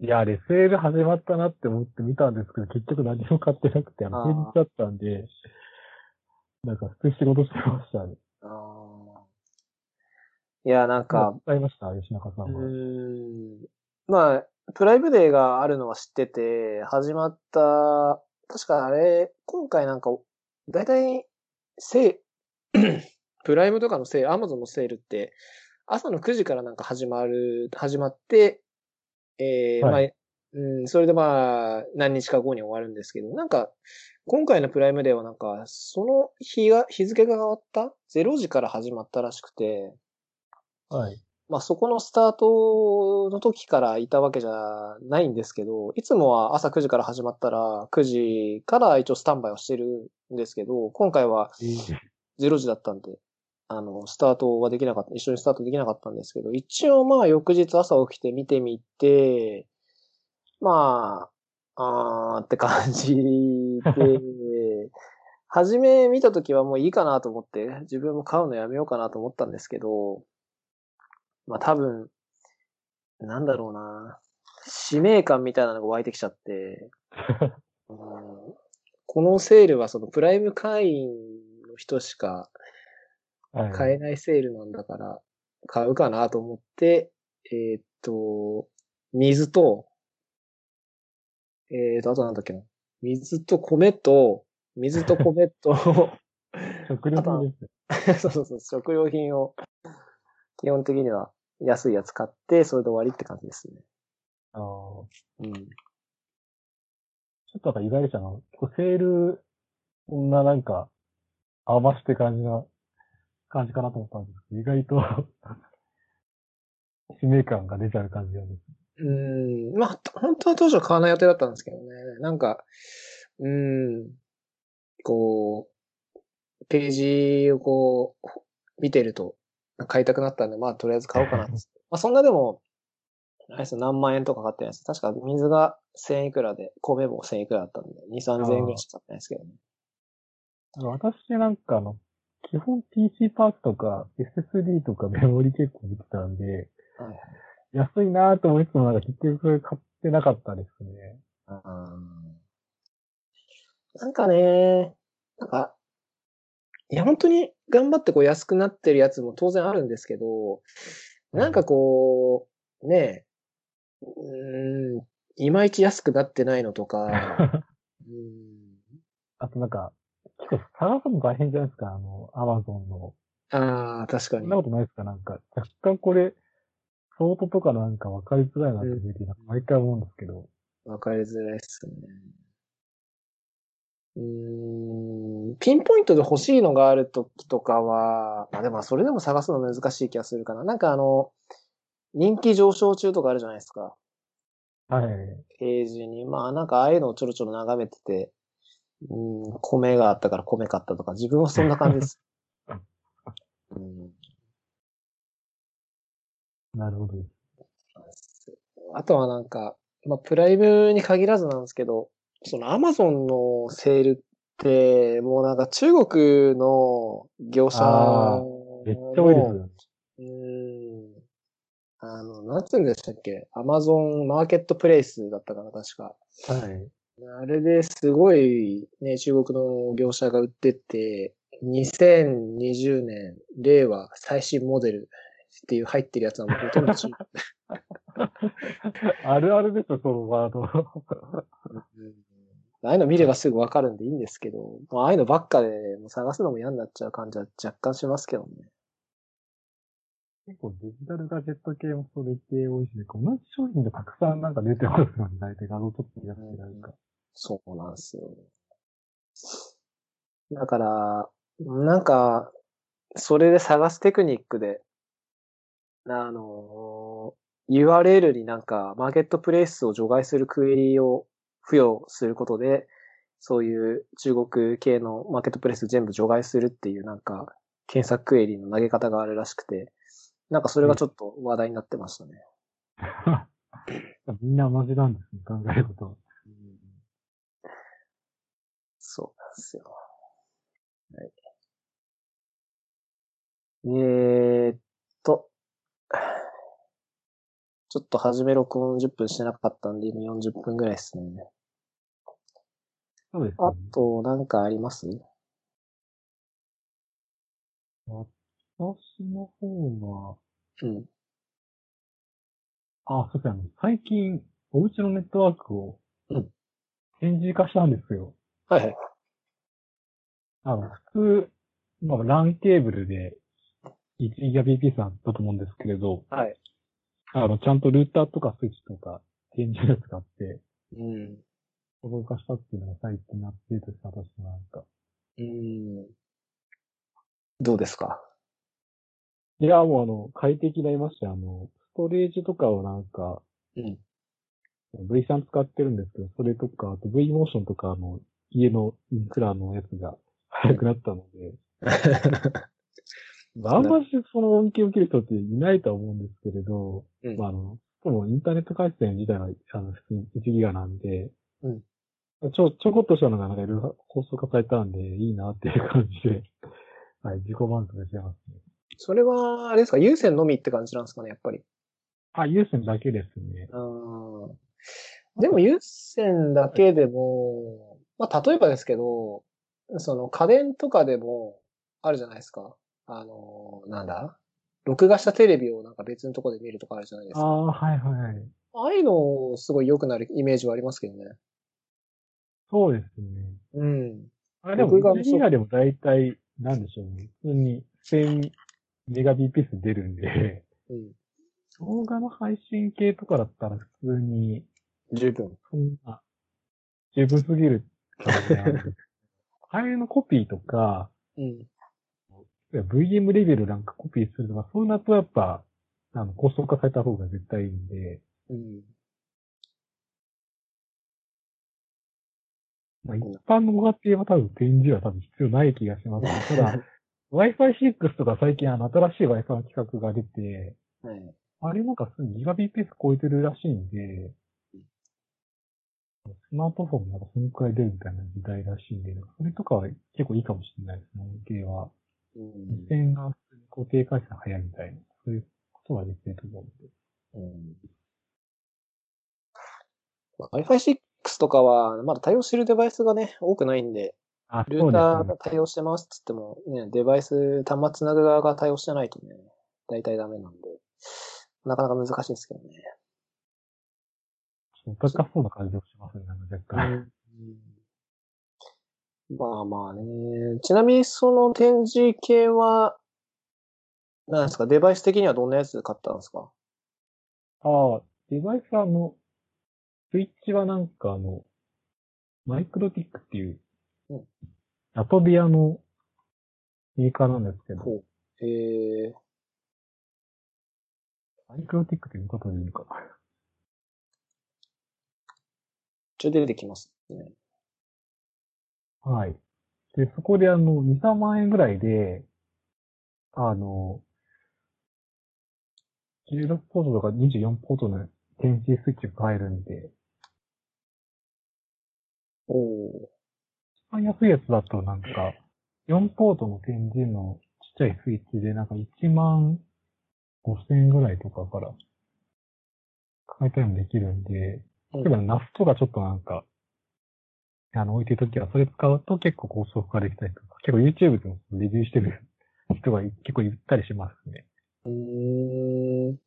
いや、あれ、セール始まったなって思って見たんですけど、結局何も買ってなくて、あの、あー平日だったんで、なんか普通に仕事してましたね。あーいや、なんか、買いました、吉中さうんは。ーん。まあ、プライムデーがあるのは知ってて、始まった、確かあれ、今回なんか、だいたい、セ <clears throat> ープライムとかのセール、アマゾンのセールって、朝の9時からなんか始まる、始まって、えーはまあ、うん、それでまあ、何日か後に終わるんですけど、なんか、今回のプライムデーはなんか、その日が、日付が変わった ?0 時から始まったらしくて、はい。まあそこのスタートの時からいたわけじゃないんですけど、いつもは朝9時から始まったら9時から一応スタンバイをしてるんですけど、今回はえー0時だったんで、あの、スタートはできなかった、一緒にスタートできなかったんですけど、一応まあ翌日朝起きて見てみて、まあ、あーって感じで、<laughs> 初め見た時はもういいかなと思って、自分も買うのやめようかなと思ったんですけど、まあ多分、なんだろうな、使命感みたいなのが湧いてきちゃって、<laughs> うんこのセールはそのプライム会員の人しかはい。買えないセールなんだから、買うかなと思って、えーっと、水と、えーっと、あとなんだっけな。水と米と、水と米と、<laughs> 食料品。<laughs> そうそうそう、食料品を、基本的には安いやつ買って、それで終わりって感じですね。あーうん。ちょっとなんか意外でしたな。セール、こんななんか、余して感じな、感じかなと思ったんですけど、意外と、使命感が出ちゃう感じなんです。うーん、まあ、本当は当初は買わない予定だったんですけどね。なんか、うーん、こう、ページをこう、見てると、買いたくなったんで、まあ、とりあえず買おうかな。まあ、そんなでも、あれですよ何万円とか買ってないです。確か水が1000いくらで、米も1000いくらだったんで、2、3000円ぐらいしか買ってないですけどね。私なんかあの、基本 PC パーツとか SSD とかメモリ結構見てたんで、はいはい安いなぁと思いつつもなんか結局買ってなかったですね。なんかね、なんか、いや、本当に頑張ってこう安くなってるやつも当然あるんですけど、なんかこう、ねえ、うーん、いまいち安くなってないのとか、<laughs> うん、あとなんか、結構探すの大変じゃないですか、あの、アマゾンの。ああ、確かにそんな。ことないですか？なんか、若干これ、ソートとかなんか分かりづらいなって毎回思うんですけど。わかりづらいっすね。うーん、ピンポイントで欲しいのがあるときとかは、まあでもそれでも探すの難しい気がするかな。なんかあの、人気上昇中とかあるじゃないですか。はい。ページに。まあなんかああいうのをちょろちょろ眺めてて、うん、米があったから米買ったとか、自分はそんな感じです。うん、なるほど。あとはなんか、まあプライムに限らずなんですけど、そのアマゾンのセールって、もうなんか中国の業者あのめっちゃ多いですよね。うん。あの、なんつうんでしたっけ？アマゾンマーケットプレイスだったかな、確か。はい。あれですごいね、中国の業者が売ってて、2020年、令和最新モデルっていう入ってるやつはもうほとんど。<laughs> あるあるですよ、そのワード。うんああいうの見ればすぐわかるんでいいんですけど、もうああいうのばっかでもう探すのも嫌になっちゃう感じは若干しますけどね。結構デジタルガジェット系もそれ系多いしね、同じ商品がたくさんなんか出てますよね、大体画像撮ってやつなんか。そうなんですよ。だから、なんか、それで探すテクニックで、あの URL になんか、マーケットプレイスを除外するクエリを付与することで、そういう中国系のマーケットプレイス全部除外するっていうなんか、検索クエリの投げ方があるらしくて、なんかそれがちょっと話題になってましたね。<laughs> みんな同じなんですね、考えることは。そうなんですよ。はい。えー、っと、ちょっと初め録音10分してなかったんで、今40分ぐらいですね。そうです、ね。あと、なんかあります？私の方は、うん。あ、そうですね。最近、お家のネットワークをうん、展示化したんですよ。はいはい。あの、普通、まあ、LAN ケーブルで 1GBps だったと思うんですけれど、はい。あの、ちゃんとルーターとかスイッチとか展示を使って、うん。動かしたっていうのが最近アップデートした私のなんか。うん。どうですか？いや、もうあの、快適になりましたよあの、ストレージとかをなんか、うん。V3 使ってるんですけど、それとか、あと V モーションとか、あの、家のインフラのやつが早くなったので、<laughs> あんましその恩恵を受ける人っていないとは思うんですけれど、うんまあ、あの、でもインターネット回線自体は、あの、普通に1ギガなんで、うんちょ、ちょこっとしたのがなんかいろいろ放送化されたんで、いいなっていう感じで、<laughs> はい、自己満足してますね。それは、あれですか？有線のみって感じなんですかね、やっぱり。あ、有線だけですね。うん。でも有線だけでも、まあ、例えばですけど、その家電とかでもあるじゃないですか。あの、なんだ？録画したテレビをなんか別のところで見るとかあるじゃないですか。ああ、はいはい。ああいうの、すごい良くなるイメージはありますけどね。そうですね。うん。あれでも、録画も1ギガでも大体、なんでしょうね。普通に1000メガ BPS 出るんで、うん。動画の配信系とかだったら普通に、十分。そんな、十分すぎる。<laughs> ああいうのコピーとか、うん。VM レベルなんかコピーするとか、そうなるとやっぱ、あの、高速化された方が絶対いいんで、うん。まあ、一般のご家庭は多分展示は多分必要ない気がします。<laughs> ただ、Wi-Fi6 とか最近あの新しい Wi-Fi 規格が出て、はい、あれなんかギガ BPS 超えてるらしいんで、スマートフォンもなんかそのくらい出るみたいな時代らしいんで、それとかは結構いいかもしれないですね、系は。うん。線が固定回線早いみたいな、そういうことはできると思うんで。うん。Wi-Fi6 とかは、まだ対応してるデバイスがね、多くないんで、ルーターが対応してますって言っても、ね、デバイス、端末つなぐ側が対応してないとね、大体ダメなんで、なかなか難しいですけどね。難しそうな感じがしますね、若干。うん、まあまあね。ちなみにその展示系は、何ですか、デバイス的にはどんなやつ買ったんですか？ああ、デバイスはあの、スイッチはなんかあの、マイクロティックっていううん、ラトビアのメーカーなんですけど、ほう。えー、マイクロティックっていうことでいいのかな？ちょ、出てきますね。はい。で、そこであの、2、3万円ぐらいで、あの、16ポートとか24ポートの電子スイッチが買えるんで、おお一番安いやつだとなんか、4ポートの展示のちっちゃいスイッチでなんか1万5千円ぐらいとかから買いたいのできるんで、ー。例えばナスとかちょっとなんか、あの、置いてるときはそれ使うと結構高速化できたりとか、結構 YouTube でもレビューしてる <laughs> 人が結構言ったりしますね。うーん。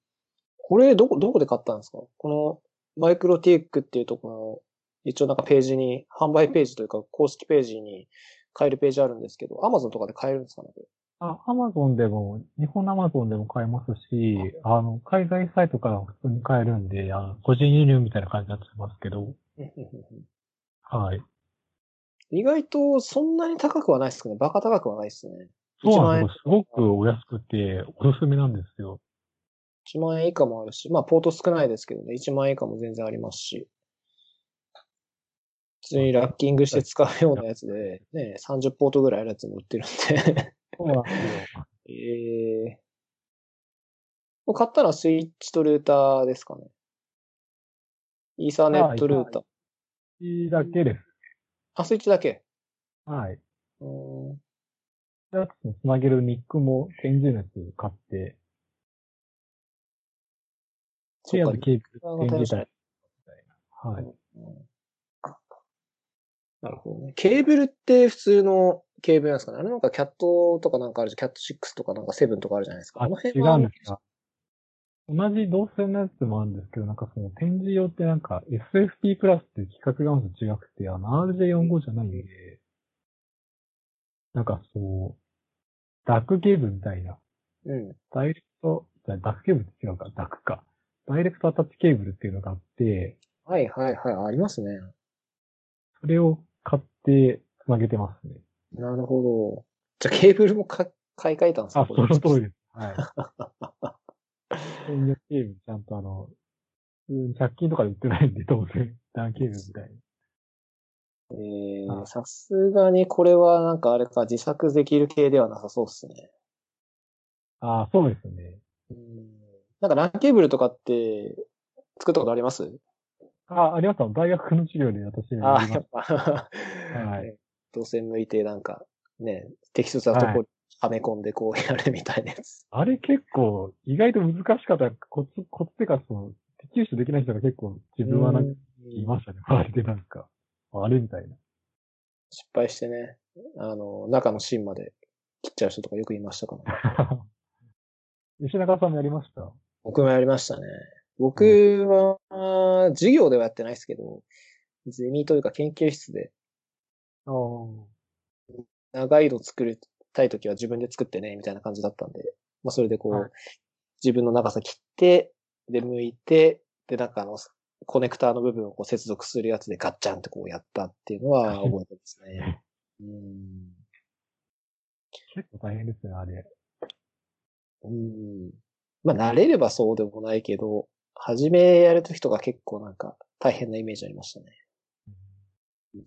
これ、どこ、どこで買ったんですか？この、マイクロティックっていうところの、一応なんかページに、販売ページというか公式ページに買えるページあるんですけど、Amazon とかで買えるんですかね？これあ、Amazon でも、日本の Amazon でも買えますし、あの、海外サイトから普通に買えるんで、あの個人輸入みたいな感じになってますけど、はい。意外とそんなに高くはないですかね。バカ高くはないですね。1万円そうなんですよ。すごくお安くて、おすすめなんですよ。1万円以下もあるし、まあポート少ないですけどね、1万円以下も全然ありますし。普通にラッキングして使うようなやつで、ね、30ポートぐらいあるやつも売ってるんでそうなんですよ。え <laughs> えー。買ったのはスイッチとルーターですかね。イーサーネットルーター。いいだけです。あ、スイッチだけ。はい。うーん。やつにつなげるニックものやつ買って、そっかで、あとケーブル、あの天井体。はい。うんなるほどね。ケーブルって普通のケーブルなんですかねあれなんかキャットとかなんかあるじゃん。キャット6とかなんか7とかあるじゃないですか。あ、あの違辺はうんですか？同じ動線のやつもあるんですけど、なんかその展示用ってなんか SFP プラスっていう規格がまず違くて、あの RJ45 じゃないんで、なんかそう、ダックケーブルみたいな、うん。ダイレクト、じゃあダックケーブルって違うか、ダックか。ダイレクトアタッチケーブルっていうのがあって、はいはいはい。ありますね。それを買って繋げてますね。なるほど。じゃあケーブルもか買い替えたんですか？あ、その通りです。はい。専用ケーブルちゃんとあの、普通に100均とかで売ってないんで、当然、ダンケーブルみたいに。えー、あさすがにこれはなんかあれか自作できる系ではなさそうっすね。ああ、そうですね。うん。なんかランケーブルとかって作ったことあります？あ、ありました。大学の授業で私やああ、やっぱ、はいね動線向いてなんかね、適切なとこはめ込んでこうやるみたいなやつ。あれ結構、意外と難しかった。コツ、コツってか、その、適用できない人が結構、自分はなんかいましたね。周りでなんか、あれみたいな。失敗してね、あの、中の芯まで切っちゃう人とかよくいましたから、ね。<laughs> 吉永さんもやりました？僕もやりましたね。僕は、授業ではやってないですけど、ゼミというか研究室でああ。長いの作りたいときは自分で作ってね、みたいな感じだったんで、まあそれでこう、はい自分の長さ切って、で、剥いて、で、なんかあの、コネクターの部分をこう接続するやつでガッチャンってこうやったっていうのは <laughs> 覚えてますね。うん。結構大変ですよね、あれ。うん。まあ慣れればそうでもないけど、初めやるときとか結構なんか大変なイメージありましたね。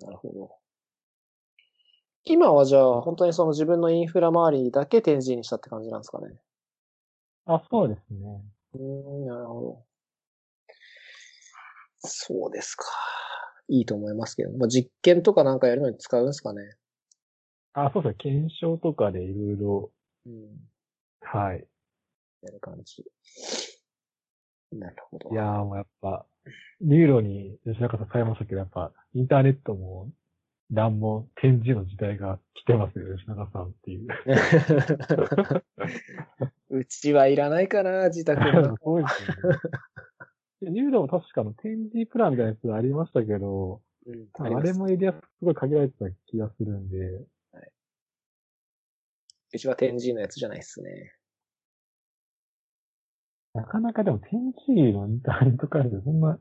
なるほど。今はじゃあ本当にその自分のインフラ周りだけ展示にしたって感じなんですかね。あ、そうですね。うーん、なるほど。そうですか。いいと思いますけど。まあ、実験とかなんかやるのに使うんですかね。あ、そうですね。検証とかでいろいろ、うん。はい。やる感じ。なるほど。いやーもうやっぱ、ユーロに吉中さん変えましたけど、やっぱ、インターネットも、乱も展示の時代が来てますよ、吉中さんっていう。<laughs> うちはいらないかな、自宅の。<laughs> そうですよね。いやユーロも確かの展示プランみたいなやつありましたけど、うん、あれもエリアすごい限られてた気がするんで、うちは展示のやつじゃないっすね。なかなかでも展示のインターネット回線そんな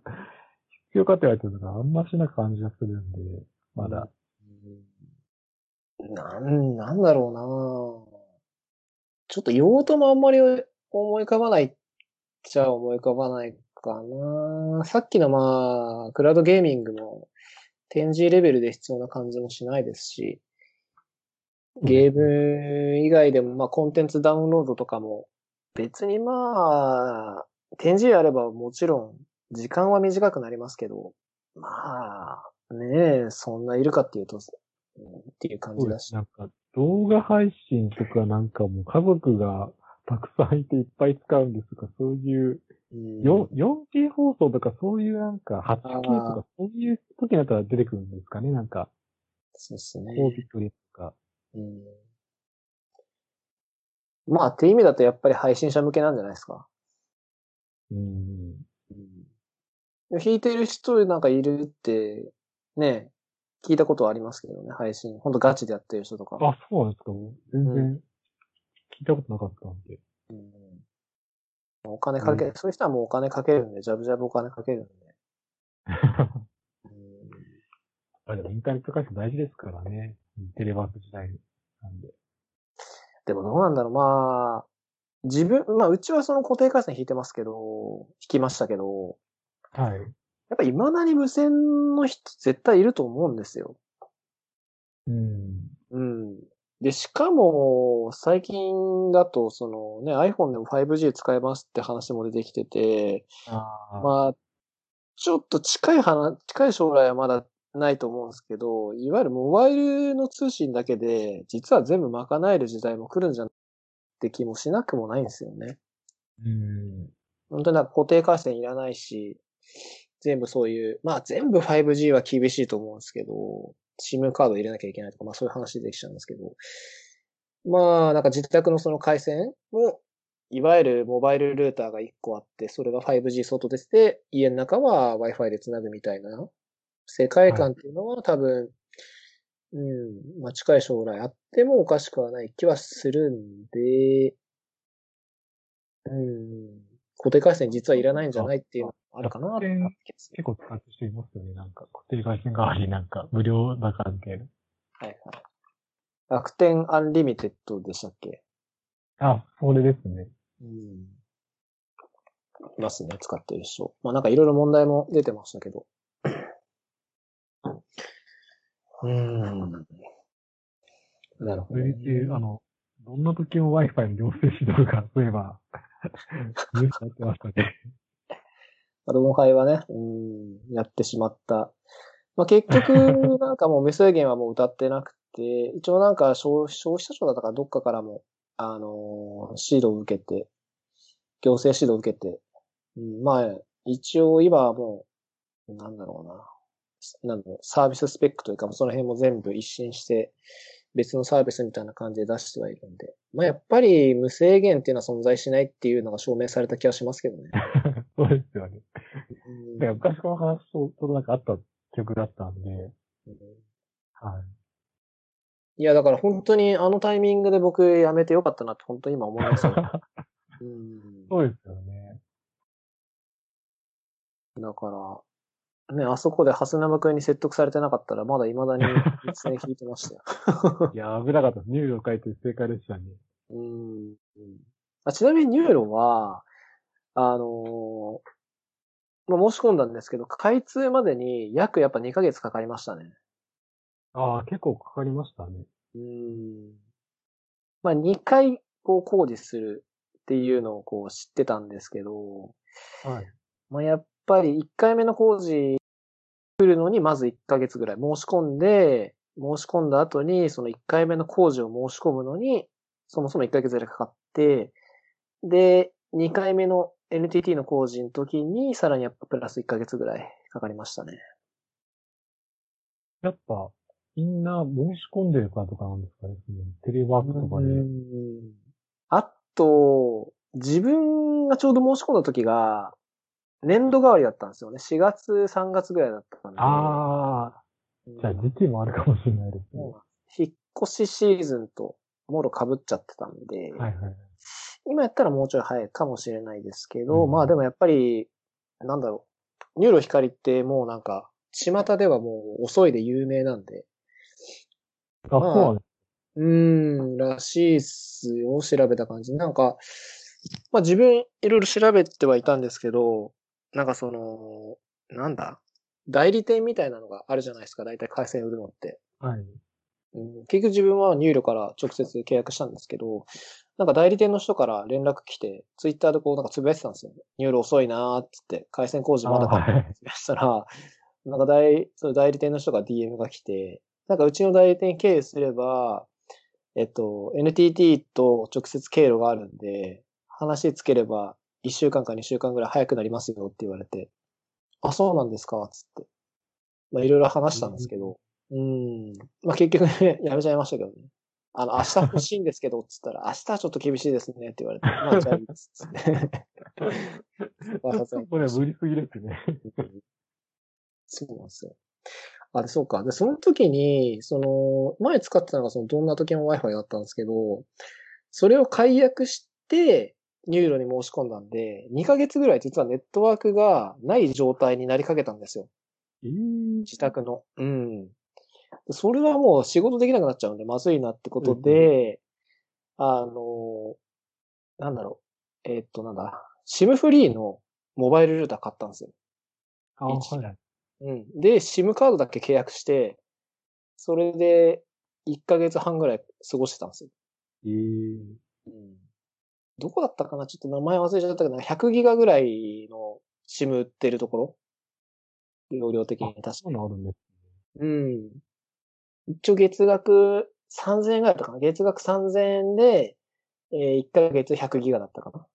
必要かって言われてるのがあんましな感じがするんで、まだ。うん。なん、なんだろうな。ちょっと用途もあんまり思い浮かばないっちゃ思い浮かばないかな。さっきのまあ、クラウドゲーミングも展示レベルで必要な感じもしないですし、ゲーム以外でもまあコンテンツダウンロードとかも別にまあ、展示やればもちろん時間は短くなりますけど、まあ、ねえ、そんないるかっていうと、うんっていう感じだし。なんか動画配信とかなんかもう家族がたくさんいていっぱい使うんですとか、そういう、うんよ 4K 放送とかそういうなんか 8K とあかそういう時になったら出てくるんですかね、なんか、そうですね。高ビットレとか。うんまあ、って意味だとやっぱり配信者向けなんじゃないですか。うん。弾いてる人なんかいるって、ね、聞いたことはありますけどね、配信。ほんとガチでやってる人とか。あ、そうなんですか全う然聞いたことなかったんで。うんお金かけ、そういう人はもうお金かけるんで、ジャブジャブお金かけるんで。う <laughs> んあでもインターネット回線大事ですからね。テレワーク時代なんで。でもどうなんだろう、まあ、自分、まあ、うちはその固定回線引いてますけど、引きましたけど、はい。やっぱ未だに無線の人絶対いると思うんですよ。うん。うん。で、しかも、最近だと、そのね、iPhone でも 5G 使えますって話も出てきてて、ああ。まあ、ちょっと近い話、近い将来はまだないと思うんですけど、いわゆるモバイルの通信だけで、実は全部賄える時代も来るんじゃんって気もしなくもないんですよね。うん。本当になんか固定回線いらないし、全部そういう、まあ全部 5G は厳しいと思うんですけど、SIM カード入れなきゃいけないとか、まあそういう話できちゃうんですけど、まあなんか自宅のその回線も、いわゆるモバイルルーターが1個あって、それが 5G 外出て、家の中は Wi-Fi で繋ぐみたいな、世界観っていうのは多分、うん、まあ近い将来あってもおかしくはない気はするんで、うん、固定回線実はいらないんじゃないっていうのもあるかな結構使ってる人いますよね。なんか、固定回線代わりになんか、無料だからみたいな。はいはい。楽天アンリミテッドでしたっけ？あ、それですね。うん。いますね、使ってる人。まあなんかいろいろ問題も出てましたけど。うん。なるほど、ね。それで、あの、どんな時も Wi-Fi の行政指導が、そういえば、ニュースになってましたね。子供会はね、うん、やってしまった。まあ、結局、<laughs> なんかもう無制限はもう歌ってなくて、一応なんか消消費者庁だったからどっかからも、あのー指導を受けて、行政指導を受けて、うん、まあ、一応今はもう、なんだろうな。なんだろう、サービススペックというか、その辺も全部一新して、別のサービスみたいな感じで出してはいるんで。まあ、やっぱり無制限っていうのは存在しないっていうのが証明された気がしますけどね。<laughs> そうですよね。うんだから昔この話と、ちょうどなんかあった曲だったんで、うんはい。いや、だから本当にあのタイミングで僕辞めてよかったなって本当に今思いますよ。<laughs> うん。そうですよね。だから、ね、あそこで蓮沼君に説得されてなかったらまだ未だに一線引いてましたよ。<laughs> いや、危なかったです。入力書いて正解でしたね。うん。あちなみに NURO は、あのーまあ、申し込んだんですけど、開通までに約やっぱ2ヶ月かかりましたね。ああ、結構かかりましたね。うん。まあ、2回こう工事するっていうのをこう知ってたんですけど、はい。まあ、やっぱり1回目の工事来るのにまず1ヶ月ぐらい申し込んで、申し込んだ後にその1回目の工事を申し込むのに、そもそも1ヶ月ぐらいかかって、で、2回目の NTT の工事の時にさらにやっぱプラス1ヶ月ぐらいかかりましたね。やっぱ、みんな申し込んでるからとかなんですかね。テレワークとかで。うんあと、自分がちょうど申し込んだ時が、年度代わりだったんですよね。4月、3月ぐらいだったんで。ああ、うんじゃあ時期もあるかもしれないですね。引っ越しシーズンと、もろ被っちゃってたんで、はいはい。今やったらもうちょい早いかもしれないですけど、うんまあでもやっぱり、なんだろう、 NURO 光ってもうなんか、巷ではもう遅いで有名なんで、あ、そうなんです。うーん、らしいっすよ、調べた感じ。なんか、まあ自分いろいろ調べてはいたんですけど、なんかその、なんだ？代理店みたいなのがあるじゃないですか、大体回線売るのって。はい。うん、結局自分は入力から直接契約したんですけど、なんか代理店の人から連絡来て、ツイッターでこうなんかつぶやいてたんですよ。入力遅いなーって言って、回線工事まだかってつぶやいてたら、なんか代、その代理店の人が DM が来て、なんかうちの代理店経由すれば、えっと、NTT と直接経路があるんで、話つければ1週間か2週間ぐらい早くなりますよって言われて、あ、そうなんですかつって。まあいろいろ話したんですけど、うん。まあ結局ね、<laughs> やめちゃいましたけどね。あの、明日欲しいんですけど、つったら、<laughs> 明日はちょっと厳しいですねって言われて、まあじゃあいいです。つって。<laughs> これは無理すぎですね。そうなんですよ。あ、で、そうか。で、その時に、その、前使ってたのがそのどんな時も Wi-Fi だったんですけど、それを解約して、 NURO に申し込んだんで、2ヶ月ぐらい実はネットワークがない状態になりかけたんですよ。えー、自宅の。うん。それはもう仕事できなくなっちゃうんで、まずいなってことで、あの、なんだろう。えーっと、なんだ。 SIM フリーのモバイルルーター買ったんですよ。ああ、一はい。うん。で、SIM カードだけ契約して、それで1ヶ月半ぐらい過ごしてたんですよ。ええうん。どこだったかな？ちょっと名前忘れちゃったけど、100ギガぐらいの SIM 売ってるところ？容量的に確か。そういうのあるんです。うん。一応月額3000円ぐらいだったかな？月額3000円で、えー、1ヶ月100ギガだったかな？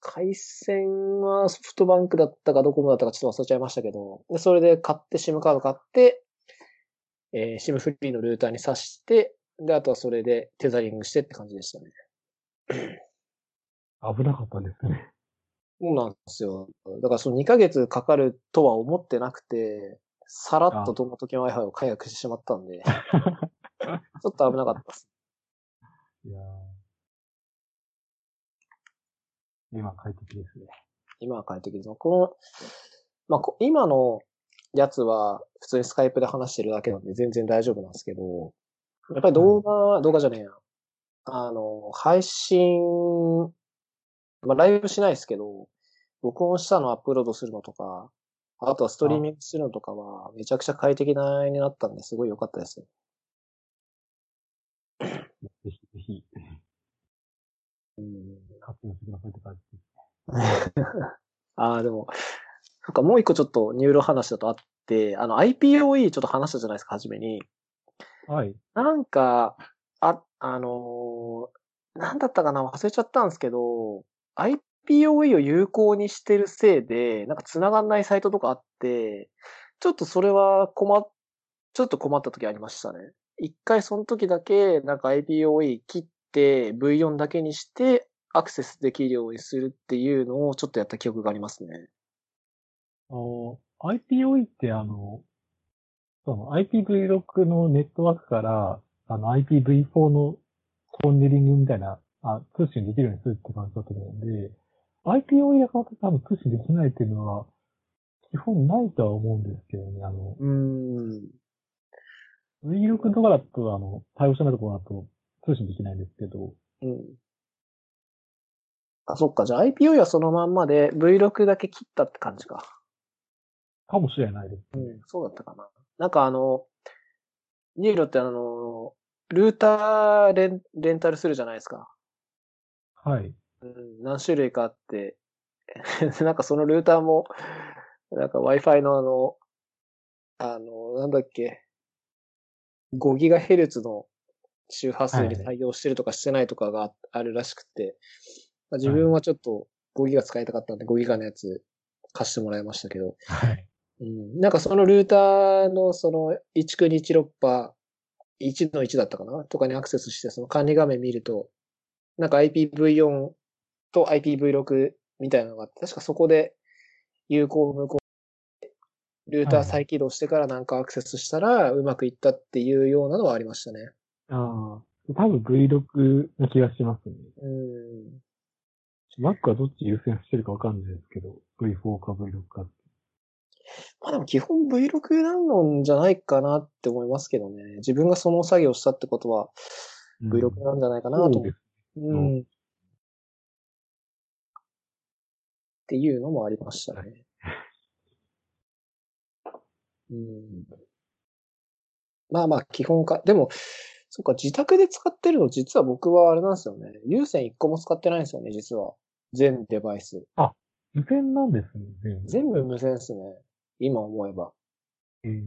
回線はソフトバンクだったかドコモだったかちょっと忘れちゃいましたけど、でそれで買って SIM カード買って、えー、SIM フリーのルーターに挿して、で、あとはそれでテザリングしてって感じでしたね。<clears throat> 危なかったですね。そうなんですよ。だからその2ヶ月かかるとは思ってなくて、さらっとどの時の Wi-Fi を解約してしまったんで、<laughs> ちょっと危なかったです。いやー今快適ですね。今は快適です。この、まあ、こ今のやつは普通にスカイプで話してるだけなんで全然大丈夫なんですけど、やっぱり動画、動画じゃねえや。あの、配信、まあ、ライブしないですけど、録音したのをアップロードするのとか、あとはストリーミングするのとかは、めちゃくちゃ快適なになったんで、すごい良かったですよ。ぜひぜひうん活用してくださいって感じです。<laughs> ああ、でも、そっか、もう一個ちょっと NURO 話だとあって、あの IPOE ちょっと話したじゃないですか、初めに。はい。なんか、あ、あのーなんだったかな？忘れちゃったんですけど、IPOE を有効にしてるせいで、なんか繋がんないサイトとかあって、ちょっとそれは困っ、ちょっと困った時ありましたね。一回その時だけ、なんか IPoE 切って V4 だけにしてアクセスできるようにするっていうのをちょっとやった記憶がありますね。あの、IPOE ってあの、その IPv6 のネットワークから、あの IPv4 のトンネリングみたいな、あ、通信できるようにするって感じだと思うんで、IPOE だから多分通信できないっていうのは、基本ないとは思うんですけどね、あの、うーん。V6 とかだと、あの、対応してないところだと通信できないんですけど、うん。あ、そっか。じゃあ IPOE はそのまんまで V6 だけ切ったって感じか。かもしれないです。うん、そうだったかな。なんかあの、ニーロってあの、ルーターレンレンタルするじゃないですか。はい。うん、何種類かあって、<laughs> なんかそのルーターも、なんか Wi-Fi のあの、あの、なんだっけ、5GHz の周波数に対応してるとかしてないとかがあるらしくて、まあ、自分はちょっと 5GB 使いたかったんで 5GB のやつ貸してもらいましたけど、はい。うん、なんかそのルーターのその1区16波、1の1だったかな？とかにアクセスしてその管理画面見ると、なんか IPv4 と IPv6 みたいなのがあって、確かそこで有効無効ルーター再起動してからなんかアクセスしたらうまくいったっていうようなのはありましたね。ああ、多分 V6 な気がしますね。うん。Mac はどっち優先してるかわかんないですけど、V4 か V6 かって。まあでも基本 V6 なのじゃないかなって思いますけどね。自分がその作業したってことは V6 なんじゃないかなと思う。そうん。っていうのもありましたね。うん。まあまあ、基本か。でも、そっか、自宅で使ってるの実は僕はあれなんですよね。有線1個も使ってないんですよね、実は。全デバイス。無線なんですね。全部無線ですね。今思えば。えー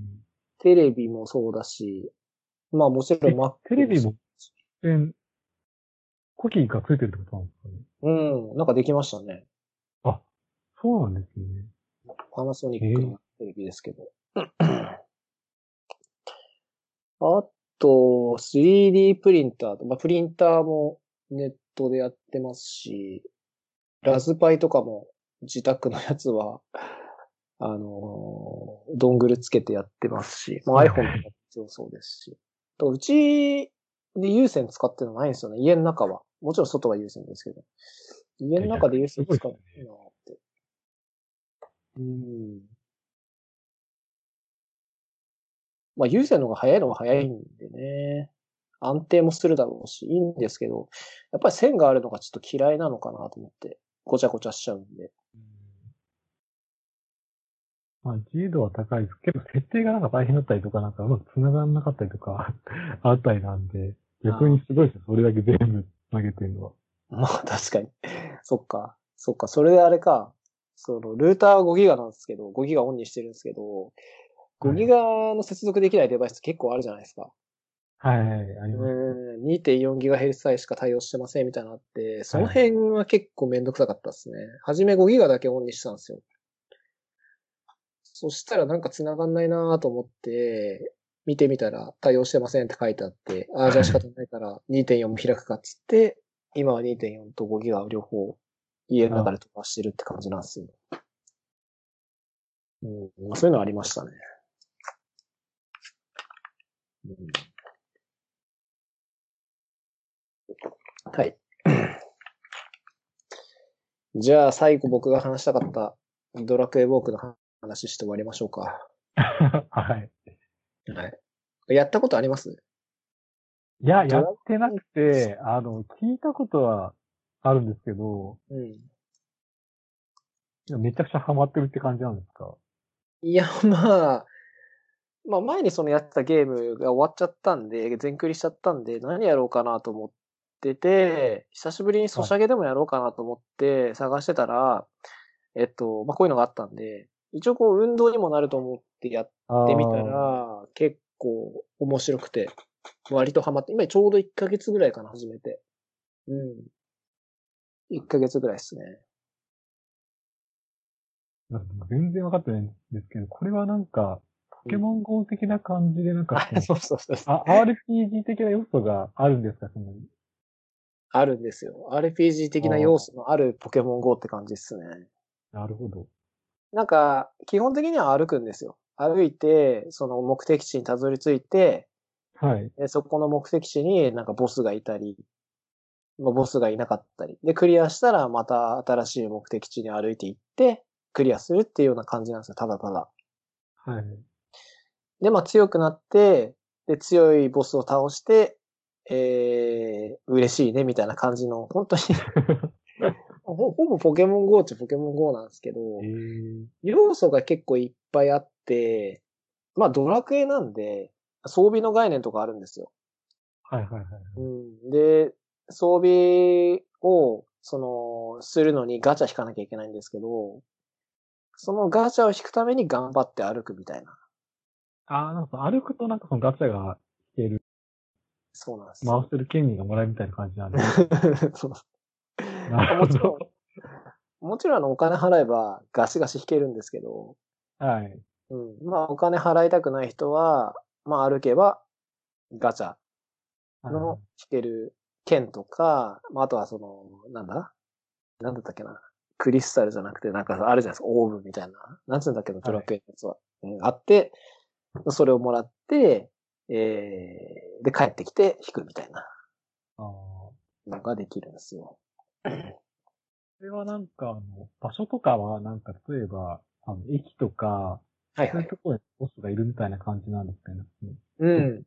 テレビもそうだし、まあもちろんえ Mac テレビも無線、コキーがついてるってことなんですかね？うん、なんかできましたね。あ、そうなんですね。パナソニックのテレビですけど。<clears throat> あと、3D プリンターと、まあ、プリンターもネットでやってますし、ラズパイとかも自宅のやつは、あのードングルつけてやってますし、まあ、はい iPhone とかも強そうですし。とうちで有線使ってるのないんですよね。家の中は。もちろん外は有線ですけど。家の中で有線使ってるなって。うん。まあ、有線の方が早いのは早いんでね。安定もするだろうし、いいんですけど、やっぱり線があるのがちょっと嫌いなのかなと思って、ごちゃごちゃしちゃうんで。まあ、自由度は高いですけど、設定がなんか大変だったりとか、なんかうまく繋がらなかったりとか <laughs> あったりなんで、逆にすごいですよ、それだけ全部投げてるのは。まあ確かに。<laughs> そっか。そっか。それであれか。その、ルーター5ギガなんですけど、5ギガオンにしてるんですけど、5ギガの接続できないデバイス結構あるじゃないですか。はい、はい、あります。うん、2.4GHz さえしか対応してませんみたいなのあって、その辺は結構めんどくさかったですね。はじめ5ギガだけオンにしてたんですよ。そしたらなんか繋がんないなと思って、見てみたら対応してませんって書いてあって、ああ、じゃあ仕方ないから2.4も開くかっつって、今は2.4と5ギガ両方家の中で飛ばしてるって感じなんですよ。うん、そういうのありましたね。うんはい。じゃあ、最後僕が話したかったドラクエウォークの話して終わりましょうか。<laughs> はい。はい。やったことあります？いや、やってなくて、あの、聞いたことはあるんですけど、うん。めちゃくちゃハマってるって感じなんですか？いや、まあ、まあ前にそのやってたゲームが終わっちゃったんで、全クリしちゃったんで、何やろうかなと思ってて、久しぶりにソシャゲでもやろうかなと思って探してたら、えっと、まあこういうのがあったんで、一応こう運動にもなると思ってやってみたら、結構面白くて、割とハマって、今ちょうど1ヶ月ぐらいかな、始めて。うん。1ヶ月ぐらいですね。全然わかってないんですけど、これはなんか、ポケモン GO 的な感じで、なんか <laughs> その、そうそうそう。あ、RPG 的な要素があるんですかその、あるんですよ。RPG 的な要素のあるポケモン GO って感じですね。なるほど。なんか、基本的には歩くんですよ。歩いて、その目的地にたどり着いて、はい。でそこの目的地になんかボスがいたり、まあボスがいなかったり。で、クリアしたらまた新しい目的地に歩いていって、クリアするっていうような感じなんですよ。ただただ。はい。で、まあ強くなって、で、強いボスを倒して、えー、嬉しいね、みたいな感じの、本当に <laughs> ほ、ほぼポケモン GO っちゃポケモン GO なんですけど、えー、要素が結構いっぱいあって、まあドラクエなんで、装備の概念とかあるんですよ。はいはいはい。うん、で、装備を、その、するのにガチャ引かなきゃいけないんですけど、そのガチャを引くために頑張って歩くみたいな。あー、なんか歩くとなんかそのガチャが引ける、そうなんですよ。回してる権利がもらえるみたいな感じなんで。<laughs> そう <laughs> もちろど。ん、もちろんあのお金払えばガシガシ引けるんですけど、はい。うん。まあお金払いたくない人は、まあ歩けばガチャの引ける剣とか、まああとはその、なんだ？なんだったっけな？クリスタルじゃなくて、なんかあるじゃないですか、オーブみたいな。なんつうんだっけな、ドラクエのやつは。うん、あって、それをもらって、えー、で帰ってきて引くみたいなあーのができるんですよ。これはなんか、あの、場所とかは、なんか、例えば、あの、駅とか、はいはいそういう。ところにボスがいるみたいな感じなんですかね。うん。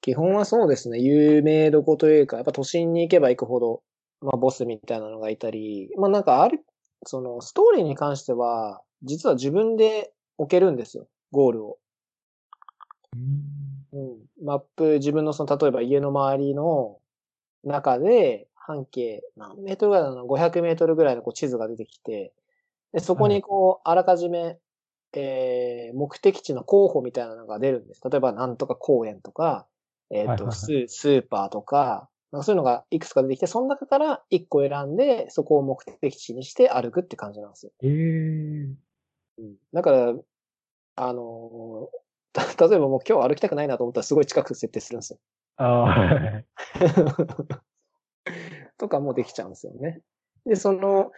基本はそうですね。有名どこというか、やっぱ都心に行けば行くほど、まあボスみたいなのがいたり、まあなんかある、そのストーリーに関しては、実は自分で置けるんですよ。ゴールを。うん。うん。マップ、自分のその、例えば家の周りの中で、半径何メートルぐらいなの ?500 メートルぐらいのこう地図が出てきて、で、そこにこう、あらかじめ、えー、目的地の候補みたいなのが出るんです。例えば、なんとか公園とか、えっ、と、はいはいはいスー、スーパーとか、なんかそういうのがいくつか出てきて、その中から1個選んで、そこを目的地にして歩くって感じなんですよ。ええー。うん。だから、あのー <laughs> た例えばもう今日歩きたくないなと思ったらすごい近く設定するんですよ。ああ、はい。<laughs> とかもできちゃうんですよね。で、その、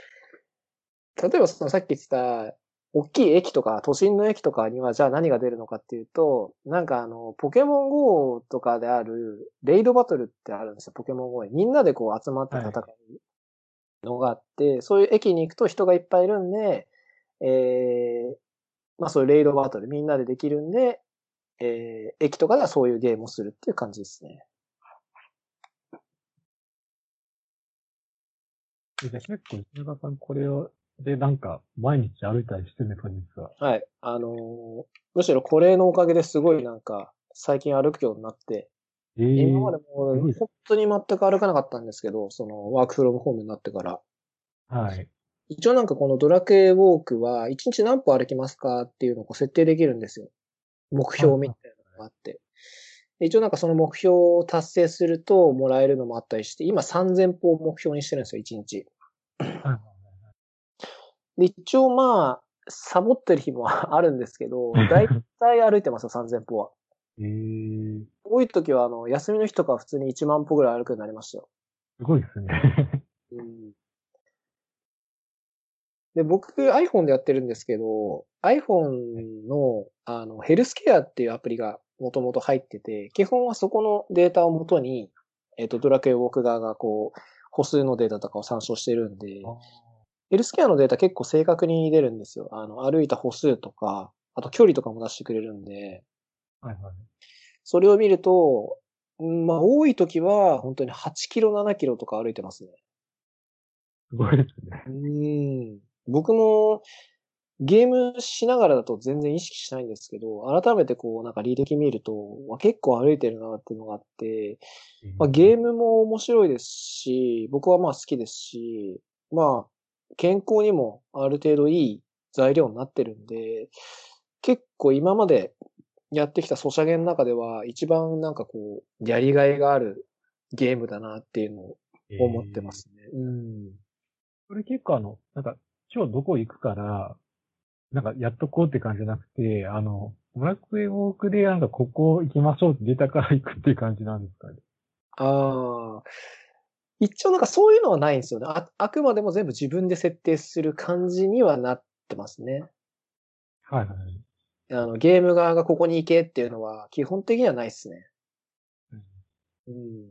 例えばそのさっき言ってた、大きい駅とか、都心の駅とかには、じゃあ何が出るのかっていうと、なんかあの、ポケモン GO とかである、レイドバトルってあるんですよ、ポケモン GO に。みんなでこう集まって戦うのがあって、そういう駅に行くと人がいっぱいいるんで、えー、まあそういうレイドバトルみんなでできるんで、えー、駅とかではそういうゲームをするっていう感じですね。じゃあ結構、石永さんこれを、でなんか、毎日歩いたりしてるんですか、実は。はい。あのーむしろこれのおかげですごいなんか、最近歩くようになって、ええ今までも本当に全く歩かなかったんですけど、そのワークフロムホームになってから。はい。一応なんかこのドラクエウォークは、1日何歩歩きますかっていうのを設定できるんですよ。目標みたいなのがあって。で一応なんかその目標を達成するともらえるのもあったりして、今3000歩を目標にしてるんですよ、1日。はい。で、一応まあ、サボってる日も <laughs> あるんですけど、だいたい歩いてますよ、3000歩は。ええ多い時は、あの、休みの日とかは普通に1万歩ぐらい歩くようになりましたよ。すごいですね。うんで、僕 iPhone でやってるんですけど、iPhone の、あの、ヘルスケアっていうアプリがもともと入ってて、基本はそこのデータをもとに、えっ、と、ドラクエウォーク側がこう、歩数のデータとかを参照してるんで、ヘルスケアのデータ結構正確に出るんですよ。あの、歩いた歩数とか、あと距離とかも出してくれるんで、はいはい。それを見ると、うんまあ、多い時は本当に8キロ、7キロとか歩いてますね。すごいですね。うん。僕もゲームしながらだと全然意識しないんですけど、改めてこうなんか履歴見ると、わ結構歩いてるなっていうのがあって、まあ、ゲームも面白いですし、僕はまあ好きですし、まあ健康にもある程度いい材料になってるんで、結構今までやってきたソシャゲの中では一番なんかこう、やりがいがあるゲームだなっていうのを思ってま。すね。うん。これ結構あの、なんか、今日どこ行くから、なんかやっとこうって感じじゃなくて、あの、ブラックウォークでなんかここ行きましょうって出たから行くっていう感じなんですかね。ああ。一応なんかそういうのはないんですよね。あ、あくまでも全部自分で設定する感じにはなってますね。はいはい。あの、ゲーム側がここに行けっていうのは基本的にはないですね。うんうん。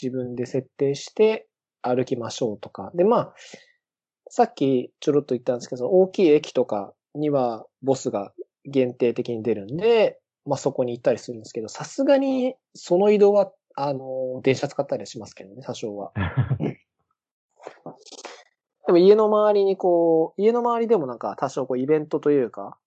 自分で設定して歩きましょうとか。で、まあ、さっきちょろっと言ったんですけど、大きい駅とかにはボスが限定的に出るんで、まあそこに行ったりするんですけど、さすがにその移動は、あの、電車使ったりはしますけどね、多少は。<laughs> でも家の周りにこう、家の周りでもなんか多少こうイベントというか、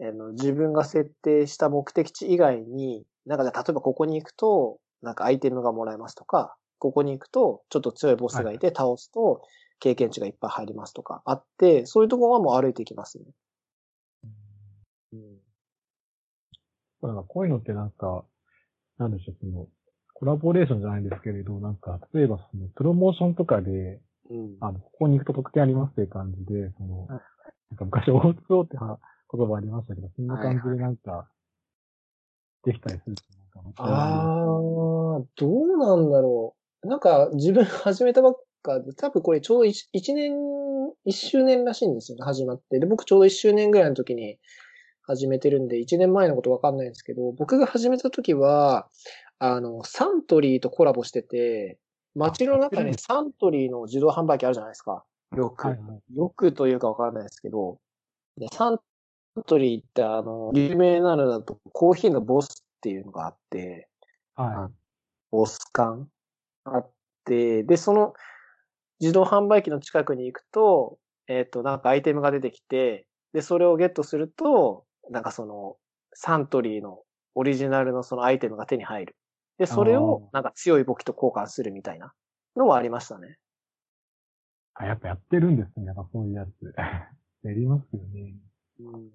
あの自分が設定した目的地以外に、なんかじゃあ例えばここに行くと、なんかアイテムがもらえますとか、ここに行くとちょっと強いボスがいて倒すと経験値がいっぱい入りますとかあって、そういうところはもう歩いていきますね。うん。なんかこういうのってなんか、なんでしょう、その、コラボレーションじゃないんですけれど、なんか、例えばその、プロモーションとかで、うん。あの、ここに行くと特典ありますっていう感じで、その、はいなんか昔、大津王っては言葉ありましたけど、そんな感じでなんか、できたりするとなんか、ああ、どうなんだろう。なんか自分始めたばっかで、多分これちょうど 1, 一年、1周年らしいんですよね、始まって。で、僕ちょうど1周年ぐらいの時に始めてるんで、1年前のことわかんないんですけど、僕が始めた時は、あの、サントリーとコラボしてて、街の中にサントリーの自動販売機あるじゃないですか。よく。はいはい。よくというかわからないですけど、でサントリーってあの、有名なのだとコーヒーのボスっていうのがあって、はボス缶あって、で、その自動販売機の近くに行くと、えっ、と、なんかアイテムが出てきて、で、それをゲットすると、なんかその、サントリーのオリジナルのそのアイテムが手に入る。で、それをなんか強い武器と交換するみたいなのはありましたね。い。あ、やっぱやってるんですね、やっぱそういうやつ。<laughs> やりますよね。うん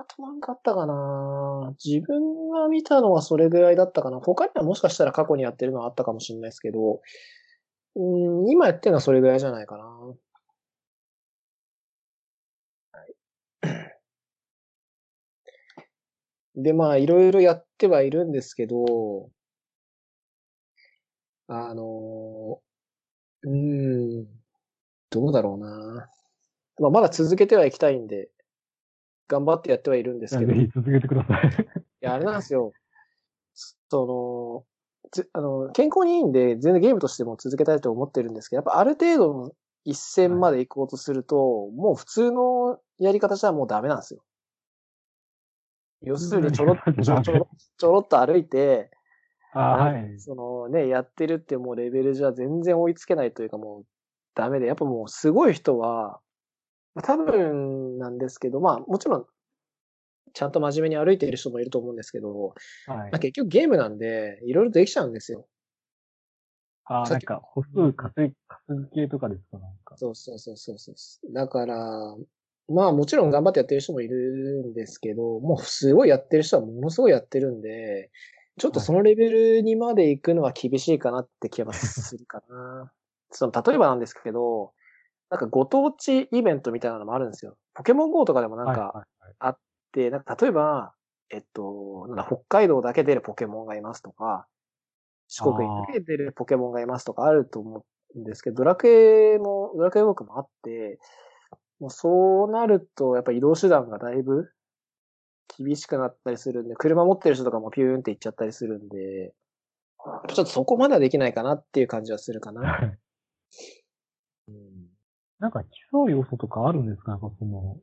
あとなんかあったかな自分が見たのはそれぐらいだったかな他にはもしかしたら過去にやってるのはあったかもしれないですけど、うん、今やってるのはそれぐらいじゃないかな。はい。で、まあ、いろいろやってはいるんですけど、あの、うん、どうだろうな。まあ、まだ続けてはいきたいんで、頑張ってやってはいるんですけど。ぜひ続けてください。<laughs> いや、あれなんですよ。その、つあの、健康にいいんで、全然ゲームとしても続けたいと思ってるんですけど、やっぱある程度の一線まで行こうとすると、もう普通のやり方じゃもうダメなんですよ。要するにちょろっ <laughs> と、ちょろちょろちょろっと歩いて、あーはいか。そのね、やってるってもうレベルじゃ全然追いつけないというかもうダメで、やっぱもうすごい人は、多分なんですけど、まあもちろん、ちゃんと真面目に歩いている人もいると思うんですけど、はいまあ、。結局ゲームなんで、いろいろできちゃうんですよ。あーさっきなんか、歩数稼ぎ、稼ぎ系とかですか、なんか。そうそうそうそうそう。だから、まあもちろん頑張ってやってる人もいるんですけど、もうすごいやってる人はものすごいやってるんで、ちょっとそのレベルにまで行くのは厳しいかなって気はするかな。その、例えばなんですけど、なんかご当地イベントみたいなのもあるんですよ。ポケモン GO とかでもなんかはいはいはいで、なんか例えば、えっと、なんだ、北海道だけ出るポケモンがいますとか、四国にだけ出るポケモンがいますとかあると思うんですけど、ドラクエも、ドラクエウォークもあって、もうそうなると、やっぱ移動手段がだいぶ厳しくなったりするんで、車持ってる人とかもピューンって行っちゃったりするんで、ちょっとそこまではできないかなっていう感じはするかな。はい。うんなんか競う要素とかあるんですか？なんかその、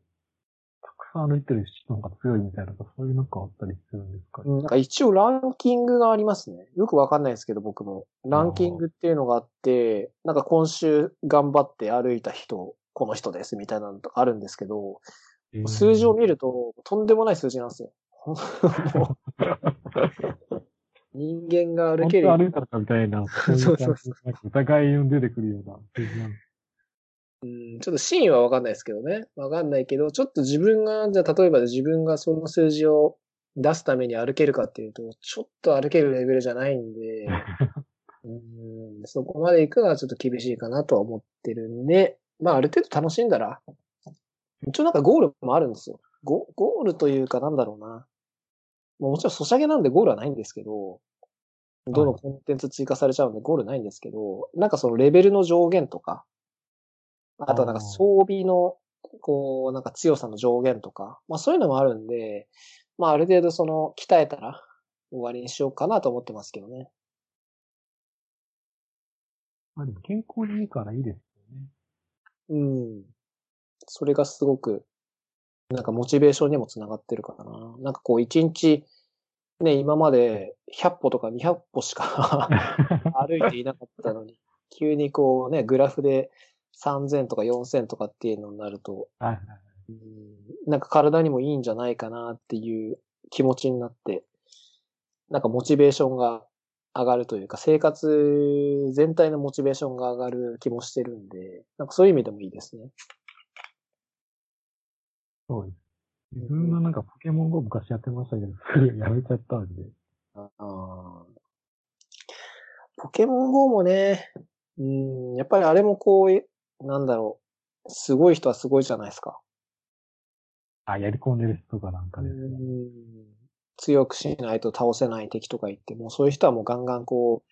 さん歩いてる人の方が強いみたいなそういうなんかあったりするんですかねうんなんか一応ランキングがありますね。よくわかんないですけど、僕も。ランキングっていうのがあって、なんか今週頑張って歩いた人、この人ですみたいなのとかあるんですけど、えー数字を見るととんでもない数字なんですよ。<laughs> 人間が歩ける。歩いたのかみたいな、<laughs> そうそうそう疑いの出てくるような数字なんです。うんちょっとシーンはわかんないですけどね。わかんないけど、ちょっと自分が、じゃあ例えば自分がその数字を出すために歩けるかっていうと、ちょっと歩けるレベルじゃないんで、<laughs> うんそこまで行くのはちょっと厳しいかなとは思ってるんで、まあある程度楽しんだら、一応なんかゴールもあるんですよ。ゴゴールというかなんだろうな。もちろんソシャゲなんでゴールはないんですけど、どのコンテンツ追加されちゃうんでゴールないんですけど、なんかそのレベルの上限とか、あとはなんか装備の、こう、なんか強さの上限とか、まあそういうのもあるんで、まあある程度その鍛えたら終わりにしようかなと思ってますけどね。まあでも健康にいいからいいですよね。うん。それがすごく、なんかモチベーションにもつながってるからな。なんかこう一日、ね、今まで100歩とか200歩しか <laughs> 歩いていなかったのに、急にこうね、グラフで3000とか4000とかっていうのになると、はいはい。うんなんか体にもいいんじゃないかなっていう気持ちになって、なんかモチベーションが上がるというか、生活全体のモチベーションが上がる気もしてるんで、なんかそういう意味でもいいですね。そうです。自分はなんかポケモン GO 昔やってましたけど、すぐやめちゃったんで。あーポケモン GO もね、うん、やっぱりあれもこう、なんだろう、すごい人はすごいじゃないですか。あ、やり込んでる人とかなんかですね。うん強くしないと倒せない敵とか言って、もうそういう人はもうガンガンこ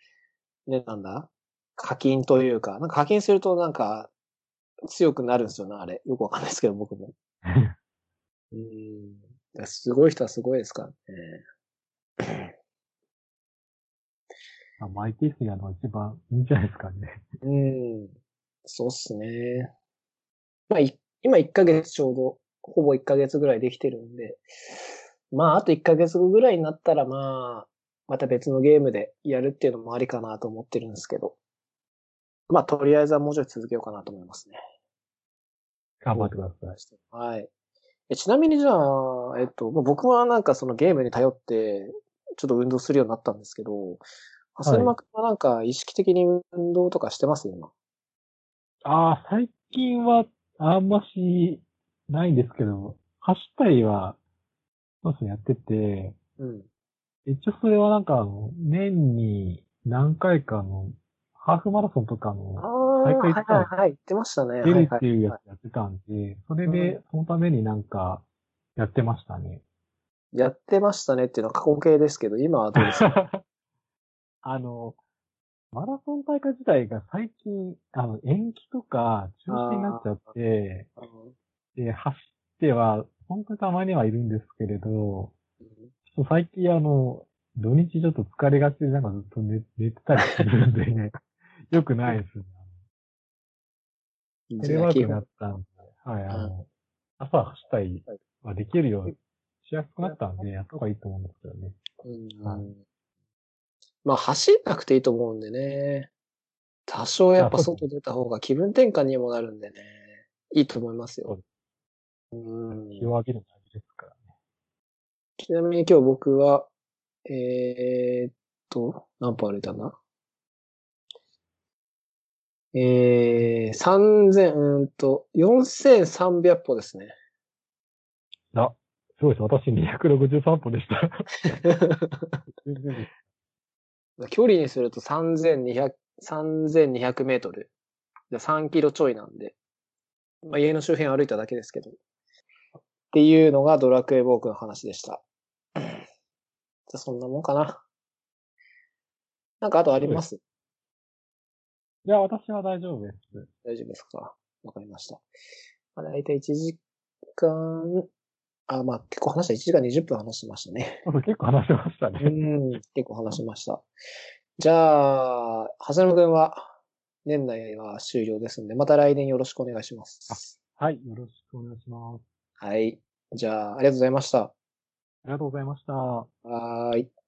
う、ね、なんだ？課金というか、なんか課金するとなんか強くなるんですよね、あれ。よくわかんないですけど、僕も。<laughs> うん。すごい人はすごいですからね。あマイティスやのが一番いいんじゃないですかね。うん。そうっすね。まあ、い今1ヶ月ちょうど、ほぼ1ヶ月ぐらいできてるんで、まあ、あと1ヶ月後ぐらいになったら、まあ、また別のゲームでやるっていうのもありかなと思ってるんですけど、まあ、とりあえずはもうちょい続けようかなと思いますね。頑張ってください。はい。えちなみにじゃあ、えっと、まあ僕はなんかそのゲームに頼って、ちょっと運動するようになったんですけど、ハスルマ君はなんか意識的に運動とかしてます？今。ああ、最近はあんましないんですけど、走ったりは、そうですね、やってて、うん。一応それはなんかあの、年に何回かの、ハーフマラソンとかあの、あ、はい大会行ったはいはい、言ってましたね。出るはいはいっていうやつやってたんで、それうで、そのためになんか、やってましたね。やってましたねっていうのは過去形ですけど、今はどうですか？<laughs> あの、マラソン大会自体が最近、あの、延期とか中止になっちゃって、で、走っては、本当にたまにはいるんですけれど、ちょっと最近あの、土日ちょっと疲れがちでなんかずっと寝寝てたりするんで、ね、<laughs> よくないですね。テレワークになったんで、はい、あの、朝走ったりはできるようにしやすくなったんで、やった方がいいと思うんですけどね。うん。はいまあ、走んなくていいと思うんでね。多少やっぱ外出た方が気分転換にもなるんでね。いいと思いますよ。うん。日を上げるの大事ですからね。ちなみに今日僕は、えー、っと、何歩歩いたんだえー、3000、うーんと、4300歩ですね。あ、すごいです。私263歩でした。<laughs> 距離にすると3200、3200メートル。3キロちょいなんで。まあ、家の周辺歩いただけですけど。っていうのがドラクエウォークの話でした。<clears throat> じゃあそんなもんかな。なんかあとあります？いや、私は大丈夫です。大丈夫ですか？わかりました。まあ、大体1時間、あ、まあ結構話した。1時間20分話しましたね。<laughs> 結構話しましたうね。ん、結構話しました。じゃあ、はさむくんは年内は終了ですんで、また来年よろしくお願いします。はい、よろしくお願いします。はい。じゃあ、ありがとうございました。ありがとうございました。はーい。